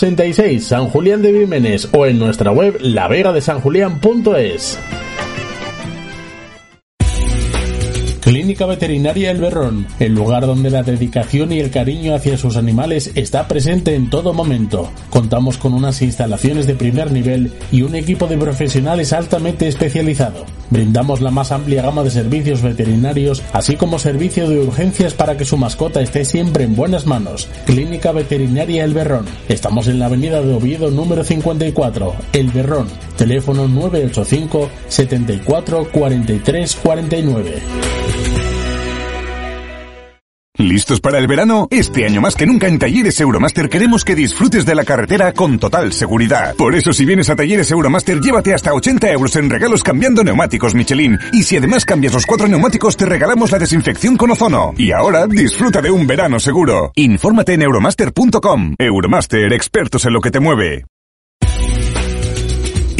86, San Julián de Vímenes o en nuestra web lavegadesanjulián.es. Clínica Veterinaria El Berrón, el lugar donde la dedicación y el cariño hacia sus animales está presente en todo momento. Contamos con unas instalaciones de primer nivel y un equipo de profesionales altamente especializado. Brindamos la más amplia gama de servicios veterinarios, así como servicio de urgencias para que su mascota esté siempre en buenas manos. Clínica Veterinaria El Berrón. Estamos en la avenida de Oviedo número 54, El Berrón. Teléfono 985 74 43 49. ¿Listos para el verano? Este año más que nunca en Talleres Euromaster queremos que disfrutes de la carretera con total seguridad. Por eso si vienes a Talleres Euromaster llévate hasta 80 euros en regalos cambiando neumáticos Michelin. Y si además cambias los cuatro neumáticos te regalamos la desinfección con ozono. Y ahora disfruta de un verano seguro. Infórmate en euromaster.com. Euromaster, expertos en lo que te mueve.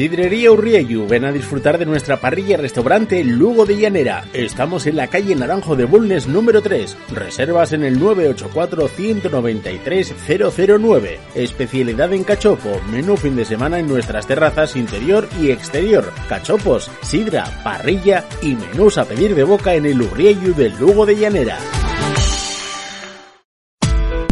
Sidrería Urrieyu, ven a disfrutar de nuestra parrilla restaurante Lugo de Llanera. Estamos en la calle Naranjo de Bulnes número 3. Reservas en el 984-193-009. Especialidad en cachopo, menú fin de semana en nuestras terrazas interior y exterior. Cachopos, sidra, parrilla y menús a pedir de boca en el Urrieyu del Lugo de Llanera.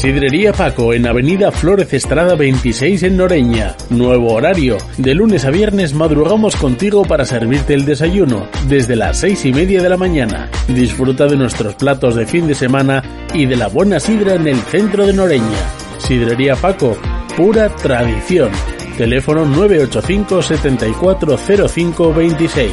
Sidrería Paco en Avenida Flórez Estrada 26 en Noreña. Nuevo horario. De lunes a viernes madrugamos contigo para servirte el desayuno desde las seis y media de la mañana. Disfruta de nuestros platos de fin de semana y de la buena sidra en el centro de Noreña. Sidrería Paco, pura tradición. Teléfono 985 740526.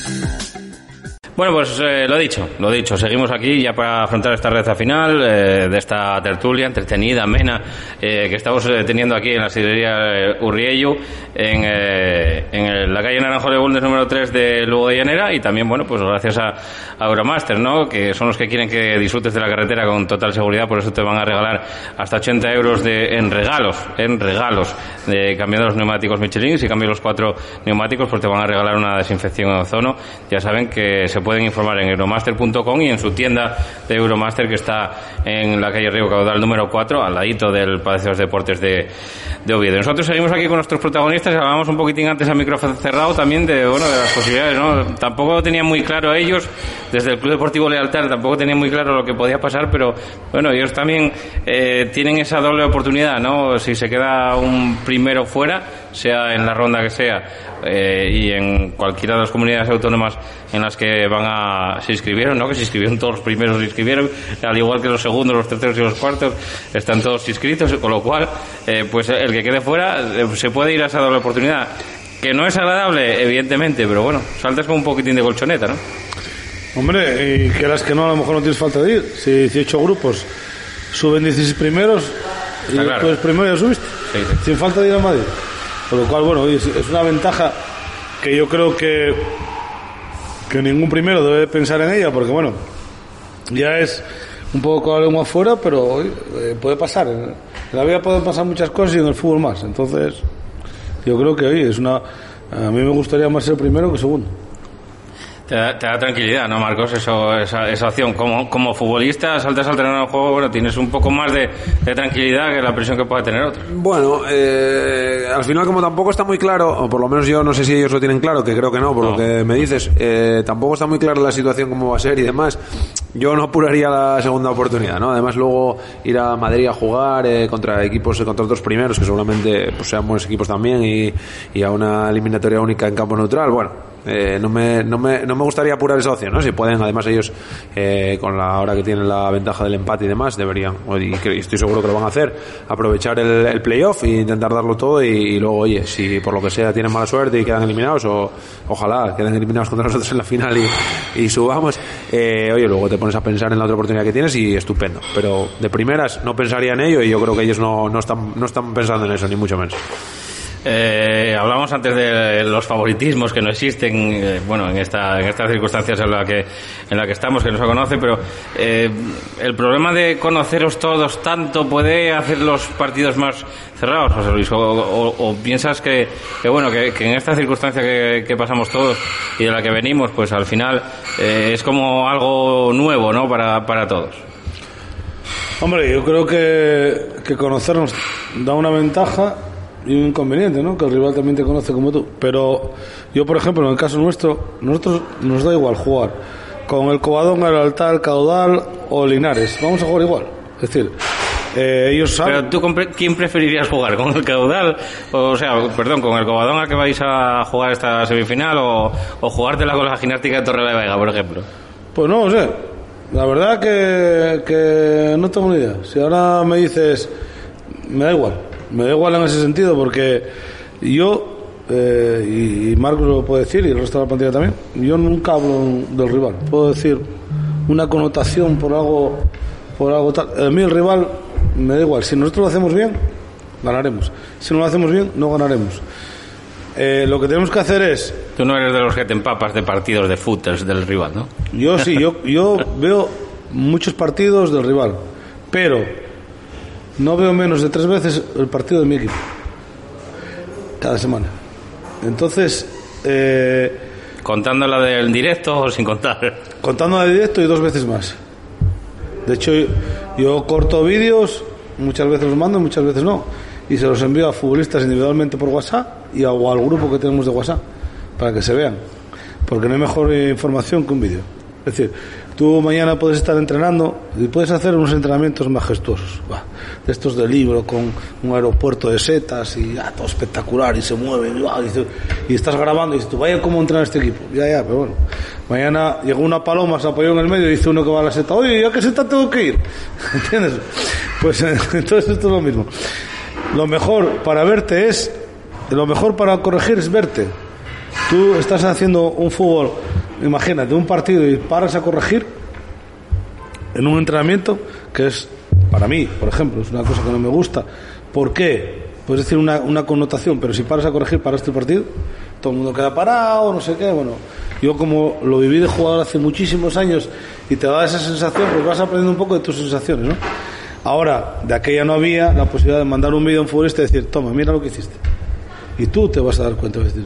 Bueno, pues eh, lo dicho, lo dicho. Seguimos aquí ya para afrontar esta reza final eh, de esta tertulia entretenida, amena, eh, que estamos eh, teniendo aquí en la sidrería Urriello, en, en la calle Naranjo de Bulnes número 3 de Lugo de Llanera y también, bueno, pues gracias a, a Euromaster, ¿no? Que son los que quieren que disfrutes de la carretera con total seguridad, por eso te van a regalar hasta 80 euros de, en regalos, en regalos, de cambiando los neumáticos Michelin. Si cambias los cuatro neumáticos, pues te van a regalar una desinfección en ozono. Ya saben que se pueden informar en euromaster.com y en su tienda de Euromaster que está en la calle Río Caudal número 4, al ladito del Palacio de los Deportes de, de Oviedo. Nosotros seguimos aquí con nuestros protagonistas, hablábamos un poquitín antes a micrófono cerrado también de, bueno, de las posibilidades, ¿no? Tampoco tenían muy claro ellos, desde el Club Deportivo Lealtad, tampoco tenían muy claro lo que podía pasar, pero bueno, ellos también eh, tienen esa doble oportunidad, ¿no? Si se queda un primero fuera, sea en la ronda que sea, eh, y en cualquiera de las comunidades autónomas en las que van a se inscribieron, ¿no? Que se inscribieron todos los primeros se inscribieron, al igual que los segundos, los terceros y los cuartos, están todos inscritos, con lo cual, eh, pues el que quede fuera eh, se puede ir a esa doble oportunidad. Que no es agradable, evidentemente, pero bueno, saltas con un poquitín de colchoneta, ¿no? Hombre, y que las que no, a lo mejor no tienes falta de ir. Si 18 grupos suben 16 primeros y claro. tú eres primero ya subiste. Sí, sí. Sin falta de ir a Madrid. Por lo cual, bueno, es, una ventaja que yo creo que, que ningún primero debe pensar en ella, porque bueno, ya es un poco con la afuera, pero eh, puede pasar. En la vida pueden pasar muchas cosas y en el fútbol más. Entonces, yo creo que oye, es una. A mí me gustaría más ser primero que segundo. Te da, te da tranquilidad, ¿no, Marcos? Eso, esa, esa opción. Como, como futbolista, saltas al terreno del juego, bueno, tienes un poco más de, de tranquilidad que la presión que puede tener otro. Bueno, eh, al final como tampoco está muy claro, o por lo menos yo no sé si ellos lo tienen claro, que creo que no, por No. lo que me dices, eh, tampoco está muy clara la situación cómo va a ser y demás. Yo no apuraría la segunda oportunidad, ¿no? Además luego ir a Madrid a jugar eh, contra equipos, eh, contra otros primeros, que seguramente pues, sean buenos equipos también, y, y a una eliminatoria única en campo neutral, bueno. Eh, no, me, no, me, no me gustaría apurar esa opción, ¿no? Si pueden, además ellos, eh, con la hora que tienen la ventaja del empate y demás, deberían, y estoy seguro que lo van a hacer, aprovechar el, playoff e intentar darlo todo y, y luego, oye, si por lo que sea tienen mala suerte y quedan eliminados, o ojalá queden eliminados contra nosotros en la final y, y subamos, eh, oye, luego te pones a pensar en la otra oportunidad que tienes y estupendo. Pero de primeras no pensaría en ello y yo creo que ellos no, no, están, no están pensando en eso, ni mucho menos. Eh, hablamos antes de los favoritismos que no existen, eh, bueno, en esta, en estas circunstancias en la que, en la que estamos, que no se conoce, pero eh, el problema de conoceros todos tanto puede hacer los partidos más cerrados, José Luis, o, piensas que, que bueno, que, que en esta circunstancia que, que pasamos todos y de la que venimos, pues al final eh, es como algo nuevo, ¿no? Para, para todos. Hombre, yo creo que, que conocernos da una ventaja y un inconveniente, ¿no? Que el rival también te conoce como tú. Pero yo, por ejemplo, en el caso nuestro, nosotros nos da igual jugar con el Covadonga, el Altar, el Caudal o Linares. Vamos a jugar igual. Es decir, eh, ellos saben... Pero tú, ¿quién preferirías jugar? ¿Con el caudal? O sea, perdón, ¿con el cobadón a que vais a jugar esta semifinal? ¿O, o jugártela con la gimnástica de Torre de Vega, por ejemplo? Pues no lo sé. La verdad que, que no tengo ni idea. Si ahora me dices, me da igual. Me da igual en ese sentido porque yo, eh, y, y Marcos lo puede decir y el resto de la plantilla también, yo nunca hablo del rival. Puedo decir una connotación por algo, por algo tal. A mí el rival me da igual. Si nosotros lo hacemos bien, ganaremos. Si no lo hacemos bien, no ganaremos. Eh, lo que tenemos que hacer es Tú no eres de los que te empapas de partidos de footers del rival, ¿no? Yo sí, yo, yo [LAUGHS] veo muchos partidos del rival, pero no veo menos de tres veces el partido de mi equipo. Cada semana. Entonces, eh, Contando la del directo o sin contar. contando de directo y dos veces más. De hecho, yo, yo corto vídeos, muchas veces los mando, muchas veces no. Y se los envío a futbolistas individualmente por WhatsApp y a- o al grupo que tenemos de WhatsApp para que se vean. Porque no hay mejor información que un vídeo. Es decir, tú mañana puedes estar entrenando y puedes hacer unos entrenamientos majestuosos. Buah, de estos de libro con un aeropuerto de setas y ah, todo espectacular y se mueve y, y y estás grabando y dices, tú, vaya cómo entrenar este equipo. Ya, ya, pero bueno. Mañana llegó una paloma, se apoyó en el medio y dice uno que va a la seta, oye, ¿ya qué seta tengo que ir? [LAUGHS] ¿Entiendes? Pues eh, [LAUGHS] entonces esto es lo mismo. Lo mejor para verte es, lo mejor para corregir es verte. Tú estás haciendo un fútbol imagínate, un partido y paras a corregir en un entrenamiento que es, para mí, por ejemplo, es una cosa que no me gusta. ¿Por qué? Puedes decir una, una connotación, pero si paras a corregir, paras el partido, todo el mundo queda parado, no sé qué, bueno. Yo como lo viví de jugador hace muchísimos años y te da esa sensación, pues vas aprendiendo un poco de tus sensaciones, ¿no? Ahora, de aquella no había la posibilidad de mandar un vídeo a un futbolista y decir, toma, mira lo que hiciste. Y tú te vas a dar cuenta, a decir,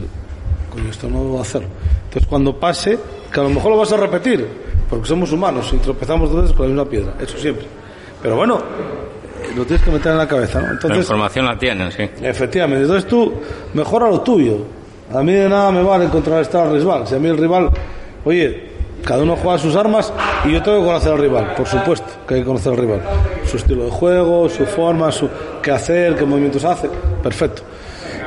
coño, esto no a hacerlo. Entonces, cuando pase, que a lo mejor lo vas a repetir, porque somos humanos y tropezamos dos veces con la misma piedra, eso siempre. Pero bueno, lo tienes que meter en la cabeza, ¿no? La información la tienen, sí. Efectivamente, entonces tú mejora lo tuyo. A mí de nada me vale contrarrestar al rival. Si a mí el rival, oye, cada uno juega sus armas y yo tengo que conocer al rival, por supuesto que hay que conocer al rival. Su estilo de juego, su forma, su qué hacer, qué movimientos hace, perfecto.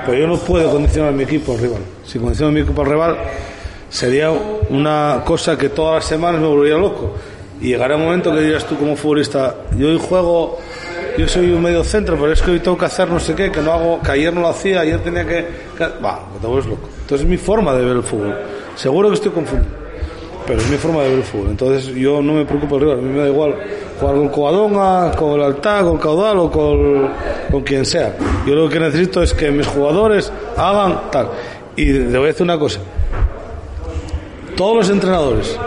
Pero yo no puedo condicionar a mi equipo al rival. Si condiciono a mi equipo al rival, sería una cosa que todas las semanas me volvería loco. Y llegará un momento que dirías tú como futbolista, yo hoy juego yo soy un medio centro, pero es que hoy tengo que hacer no sé qué, que no hago, que ayer no lo hacía, ayer tenía que. va, te vuelves loco. Entonces es mi forma de ver el fútbol. Seguro que estoy confundido, pero es mi forma de ver el fútbol. Entonces yo no me preocupo del rival, a mí me da igual jugar con Covadonga, con el Altá, con Caudal o con, con quien sea. Yo lo que necesito es que mis jugadores hagan tal. Y le voy a decir una cosa. Todos los entrenadores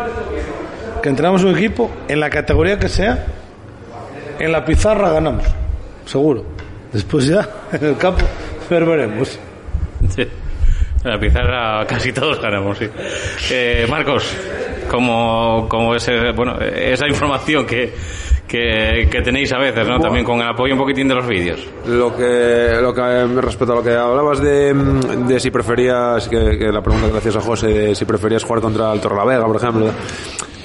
que entrenamos un equipo, en la categoría que sea, en la pizarra ganamos, seguro. Después ya, [LAUGHS] en el campo, ver- veremos. En la pizarra casi todos ganamos, sí. Eh, Marcos, como, como ese, bueno, esa información que, que, que tenéis a veces, ¿no? También con el apoyo un poquitín de los vídeos. Lo que, lo que respecto a lo que hablabas de, de si preferías, que, que la pregunta hacías a José, de si preferías jugar contra el Torrelavega, por ejemplo.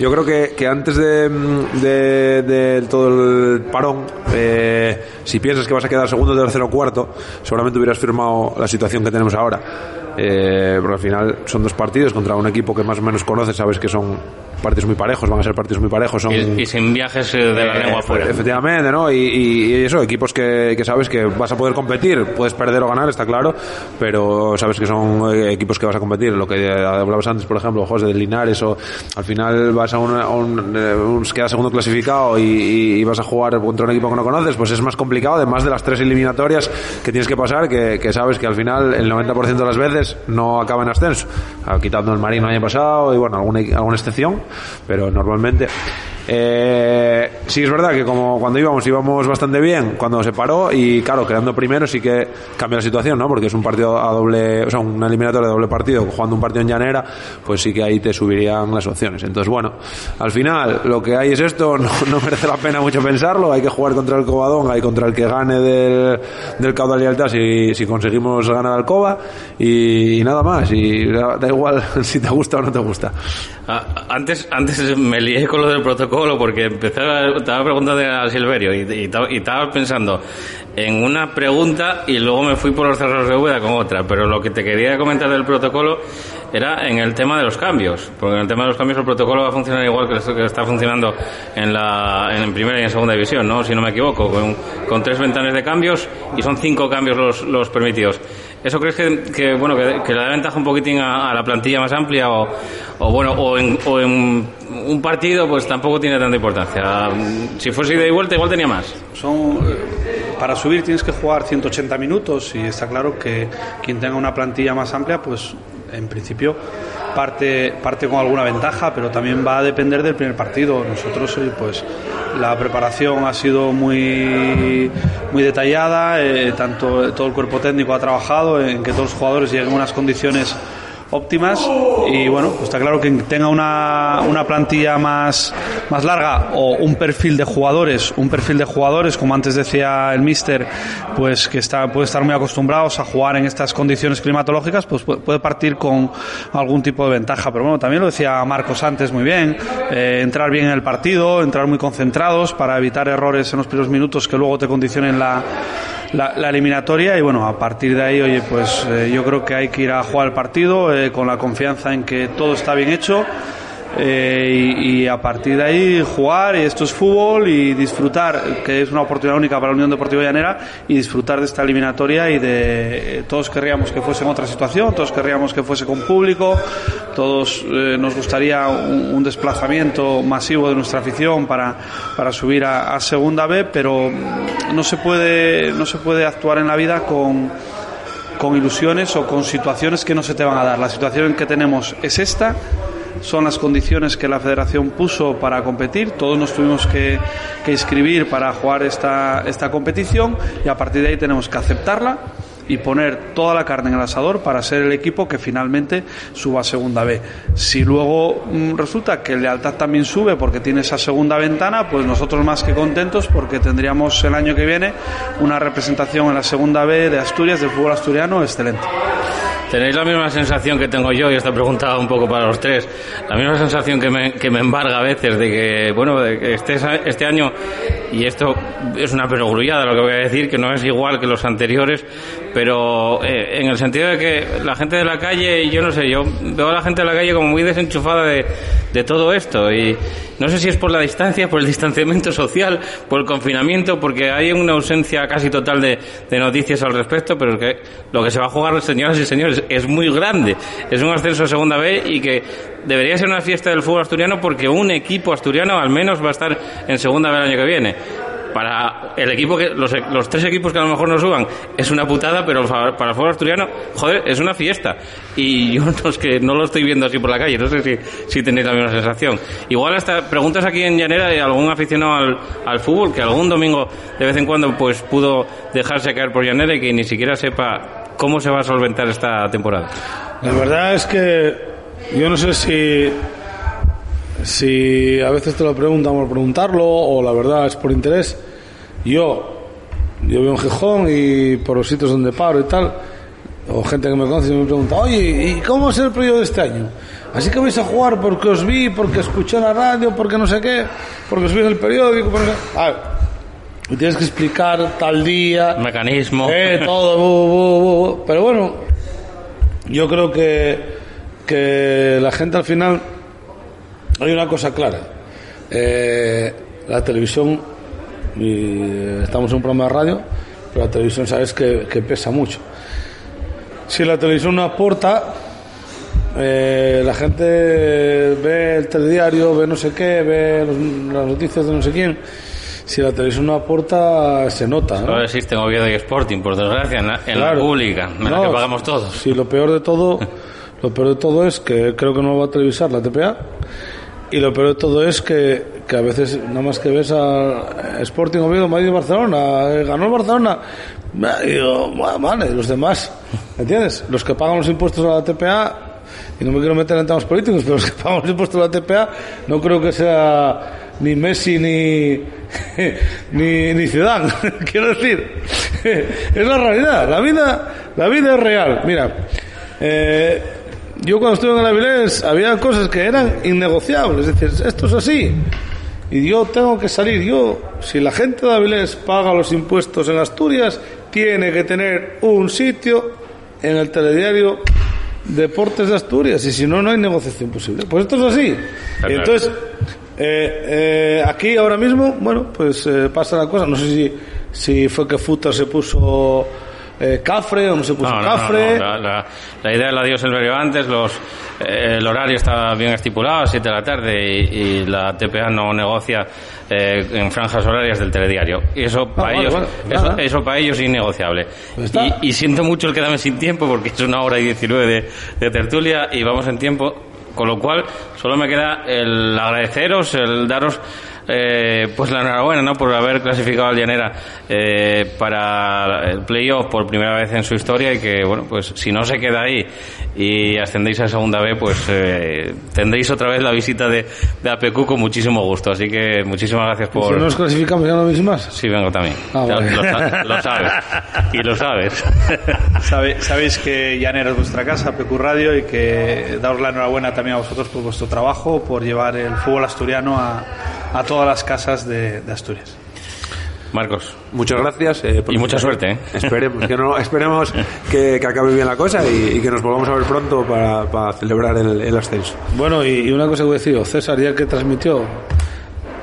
Yo creo que, que antes de, de, de todo el parón, eh, si piensas que vas a quedar segundo, tercero o cuarto, seguramente hubieras firmado la situación que tenemos ahora. Eh, porque al final son dos partidos contra un equipo que más o menos conoces, sabes que son partidos muy parejos, van a ser partidos muy parejos. Son, Y, y sin viajes eh, de la eh, lengua afuera. Efectivamente, ¿no? Y, y- y eso, equipos que, que sabes que vas a poder competir, puedes perder o ganar, está claro, pero sabes que son eh, equipos que vas a competir. Lo que hablabas antes, por ejemplo, José de Linares, o al final vas a un, a un, un- quedas segundo clasificado y vas a jugar contra un equipo que no conoces, pues es más complicado, además de las tres eliminatorias que tienes que pasar, que, que sabes que al final el 90% de las veces no acaba en ascenso, quitando el Marino el año pasado y bueno, alguna, alguna excepción, pero normalmente. Eh, sí es verdad que como cuando íbamos íbamos bastante bien cuando se paró y claro quedando primero sí que cambia la situación no porque es un partido a doble o sea una eliminatoria de doble partido jugando un partido en llanera pues sí que ahí te subirían las opciones. Entonces bueno al final lo que hay es esto [LAUGHS] no, no merece la pena mucho pensarlo hay que jugar contra el Covadonga y contra el que gane del, del caudal y alta si, si conseguimos ganar al Cova y, y nada más y da, da igual [LAUGHS] si te gusta o no te gusta. Ah, Antes, antes me lié con lo del protocolo porque empecé a, estaba preguntando a Silverio y, y, estaba- pensando en una pregunta y luego me fui por los cerros de Úbeda con otra. Pero lo que te quería comentar del protocolo era en el tema de los cambios. Porque en el tema de los cambios el protocolo va a funcionar igual que que está funcionando en la en primera y en segunda división, ¿no? Si no me equivoco, con, tres ventanas de cambios y son cinco cambios los, los permitidos. ¿Eso crees que, que, bueno que, que le da ventaja un poquitín a, a la plantilla más amplia o, o bueno o en, o en un partido pues tampoco tiene tanta importancia? Si fuese ida y vuelta igual tenía más. Son, eh, para subir tienes que jugar 180 minutos y está claro que quien tenga una plantilla más amplia, pues en principio parte, parte con alguna ventaja, pero también va a depender del primer partido. Nosotros, eh, pues la preparación ha sido muy, muy detallada, eh, tanto todo el cuerpo técnico ha trabajado en que todos los jugadores lleguen en unas condiciones óptimas y bueno, pues está claro que tenga una, una plantilla más, más larga o un perfil de jugadores, un perfil de jugadores, como antes decía el mister, pues que está, puede estar muy acostumbrados a jugar en estas condiciones climatológicas, pues puede partir con algún tipo de ventaja. Pero bueno, también lo decía Marcos antes muy bien, eh, entrar bien en el partido, entrar muy concentrados para evitar errores en los primeros minutos que luego te condicionen la, la, la eliminatoria y bueno, a partir de ahí, oye, pues eh, yo creo que hay que ir a jugar el partido eh, con la confianza en que todo está bien hecho eh, y, a partir de ahí jugar, y esto es fútbol, y disfrutar, que es una oportunidad única para la Unión Deportiva Llanera, y disfrutar de esta eliminatoria y de... todos querríamos que fuese en otra situación, todos querríamos que fuese con público, todos eh, nos gustaría un, desplazamiento masivo de nuestra afición para, para subir a, a Segunda B, pero no se puede, no se puede actuar en la vida con con ilusiones o con situaciones que no se te van a dar. La situación que tenemos es esta son las condiciones que la federación puso para competir. Todos nos tuvimos que, inscribir para jugar esta, esta competición y a partir de ahí tenemos que aceptarla y poner toda la carne en el asador para ser el equipo que finalmente suba a segunda B. Si luego mm, resulta que el Lealtad también sube porque tiene esa segunda ventana, pues nosotros más que contentos porque tendríamos el año que viene una representación en la segunda B de Asturias del fútbol asturiano excelente. ¿Tenéis la misma sensación que tengo yo? Y esta pregunta un poco para los tres. La misma sensación que me, que me embarga a veces de que, bueno, de que este, este año, y esto es una perogrullada lo que voy a decir, que no es igual que los anteriores, pero eh, en el sentido de que la gente de la calle, yo no sé, yo veo a la gente de la calle como muy desenchufada de, de todo esto. Y no sé si es por la distancia, por el distanciamiento social, por el confinamiento, porque hay una ausencia casi total de, de noticias al respecto, pero que lo que se va a jugar, señoras y señores, es, muy grande. Es un ascenso a segunda B y que debería ser una fiesta del fútbol asturiano porque un equipo asturiano al menos va a estar en segunda B el año que viene para el equipo que los, los, tres equipos que a lo mejor no suban es una putada, pero para el fútbol asturiano, joder, es una fiesta. Y yo [LAUGHS] no, que no lo estoy viendo así por la calle, no sé si, si tenéis la misma sensación. Igual hasta preguntas aquí en Llanera de algún aficionado al, al fútbol que algún domingo de vez en cuando pues pudo dejarse caer por Llanera y que ni siquiera sepa ¿Cómo se va a solventar esta temporada? La verdad es que yo no sé si si a veces te lo preguntan por preguntarlo o la verdad es por interés. Yo yo vivo en Gijón y por los sitios donde paro y tal, o gente que me conoce me pregunta, oye, ¿y cómo va a ser el periodo de este año? Así que vais a jugar porque os vi, porque escuché la radio, porque no sé qué, porque os vi en el periódico. Porque... A ver, tienes que explicar tal día. Mecanismo. Eh, todo. Pero bueno, yo creo que, que la gente al final. Hay una cosa clara. Eh, la televisión. Y estamos en un programa de radio, pero la televisión sabes que, pesa mucho. Si la televisión no aporta, eh, la gente ve el telediario, ve no sé qué, ve las noticias de no sé quién si la televisión no aporta, se nota. ¿no? Solo existe Oviedo y Sporting, por desgracia, en la, pública, en la que pagamos todos. Sí, lo peor de todo, [LAUGHS] lo peor de todo es que creo que no va a televisar la TPA. Y lo peor de todo es que, que a veces nada más que ves a Sporting Oviedo, Madrid y Barcelona, eh, ganó el Barcelona, y digo, vale, los demás, ¿entiendes? Los que pagan los impuestos a la TPA, y no me quiero meter en temas políticos, pero los que pagan los impuestos a la TPA, no creo que sea ni Messi ni, [LAUGHS] ni, ni Zidane. [LAUGHS] Quiero decir, [LAUGHS] es la realidad. La vida, la vida es real. Mira, eh, yo cuando estuve en el Avilés había cosas que eran innegociables. Es decir, esto es así. Y yo tengo que salir. Yo, si la gente de Avilés paga los impuestos en Asturias, tiene que tener un sitio en el telediario Deportes de Asturias. Y si no, no hay negociación posible. Pues esto es así. Y entonces, eh, eh, aquí ahora mismo, bueno, pues eh, pasa la cosa. No sé si, si fue que Futa se puso eh, Cafre o no se puso Cafre. la, la, idea la dio Silverio antes, los, eh, el horario está bien estipulado, a 7 de la tarde, y, la TPA no negocia eh, en franjas horarias del telediario. Y eso ah, para ellos eso, eso, para ellos es innegociable. Pues y, y, siento mucho el quedarme sin tiempo porque es una hora y 19 de, de tertulia y vamos en tiempo con lo cual, solo me queda el agradeceros, el daros eh, pues la enhorabuena ¿no? por haber clasificado al Llanera eh, para el playoff por primera vez en su historia y que, bueno, pues si no se queda ahí y ascendéis a segunda B, pues eh, tendréis otra vez la visita de, de APQ con muchísimo gusto. Así que muchísimas gracias por. ¿Y si nos clasificamos ya no veis más? Sí, vengo también. Ah, lo, sabes. Y lo sabes. [LAUGHS] sabéis que Llanera es vuestra casa, APQ Radio, y que daos la enhorabuena también a vosotros por vuestro trabajo, por llevar el fútbol asturiano a, a todas las casas de, Asturias. Marcos. Muchas gracias. eh, por Y mucha suerte, ¿eh? [LAUGHS] Esperemos, que, no, esperemos que, que acabe bien la cosa y, y que nos volvamos a ver pronto para, para celebrar el, el ascenso. Bueno, y, y una cosa que voy a decir, César, ya que transmitió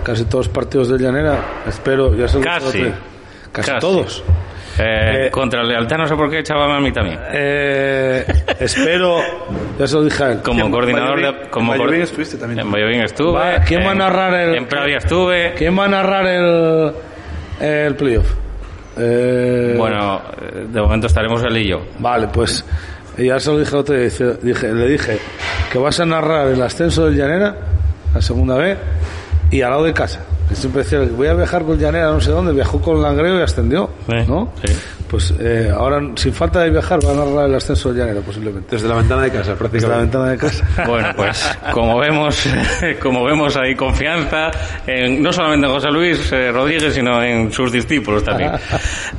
casi todos los partidos del Llanera, espero, ya se Casi. todos. Eh, Eh, contra Lealtad no sé por qué echaba a mí también. Eh, espero, ya se lo dije a él. Como coordinador de... Como en Valladolid estuviste también. En Valladolid estuve. Va, ¿quién va a en- narrar el- En Pravia estuve. ¿Quién va a narrar el, el playoff? Eh, Bueno, de momento estaremos él y yo. Vale, pues ya se lo dije, otro día, dije, le dije que vas a narrar el ascenso del Llanera, la segunda vez, y al lado de casa. Siempre decía, voy a viajar con Llanera no sé dónde, viajó con Langreo y ascendió, ¿no? sí. Pues eh, ahora, sin falta de viajar, va a narrar el ascenso del Llanera, posiblemente. Desde la ventana de casa, Desde la prácticamente. ventana de casa. [LAUGHS] Bueno, pues como vemos, [LAUGHS] como vemos hay confianza en, no solamente en José Luis eh, Rodríguez, sino en sus discípulos también. [LAUGHS]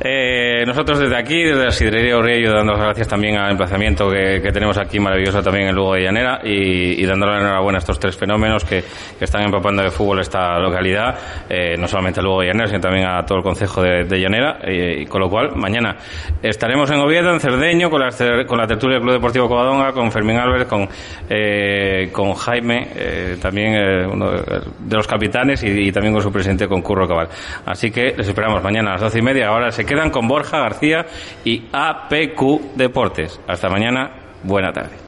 Eh, nosotros desde aquí, desde la Sidrería Orello, dando las gracias también al emplazamiento que, que tenemos aquí maravilloso también en Lugo de Llanera y, y dándole la enhorabuena a estos tres fenómenos que, que están empapando de fútbol esta localidad, eh, no solamente a Lugo de Llanera, sino también a todo el concejo de, de Llanera, eh, y con lo cual estaremos en Oviedo, en Cerdeño, con la, con la tertulia del Club Deportivo Covadonga, con Fermín Álvarez, con, eh, Jaime, eh, también eh, uno de los capitanes, y, y también con su presidente, con Curro Cabal. Así que les esperamos mañana a las doce y media. Ahora se quedan con Borja García y APQ Deportes. Hasta mañana. Buena tarde.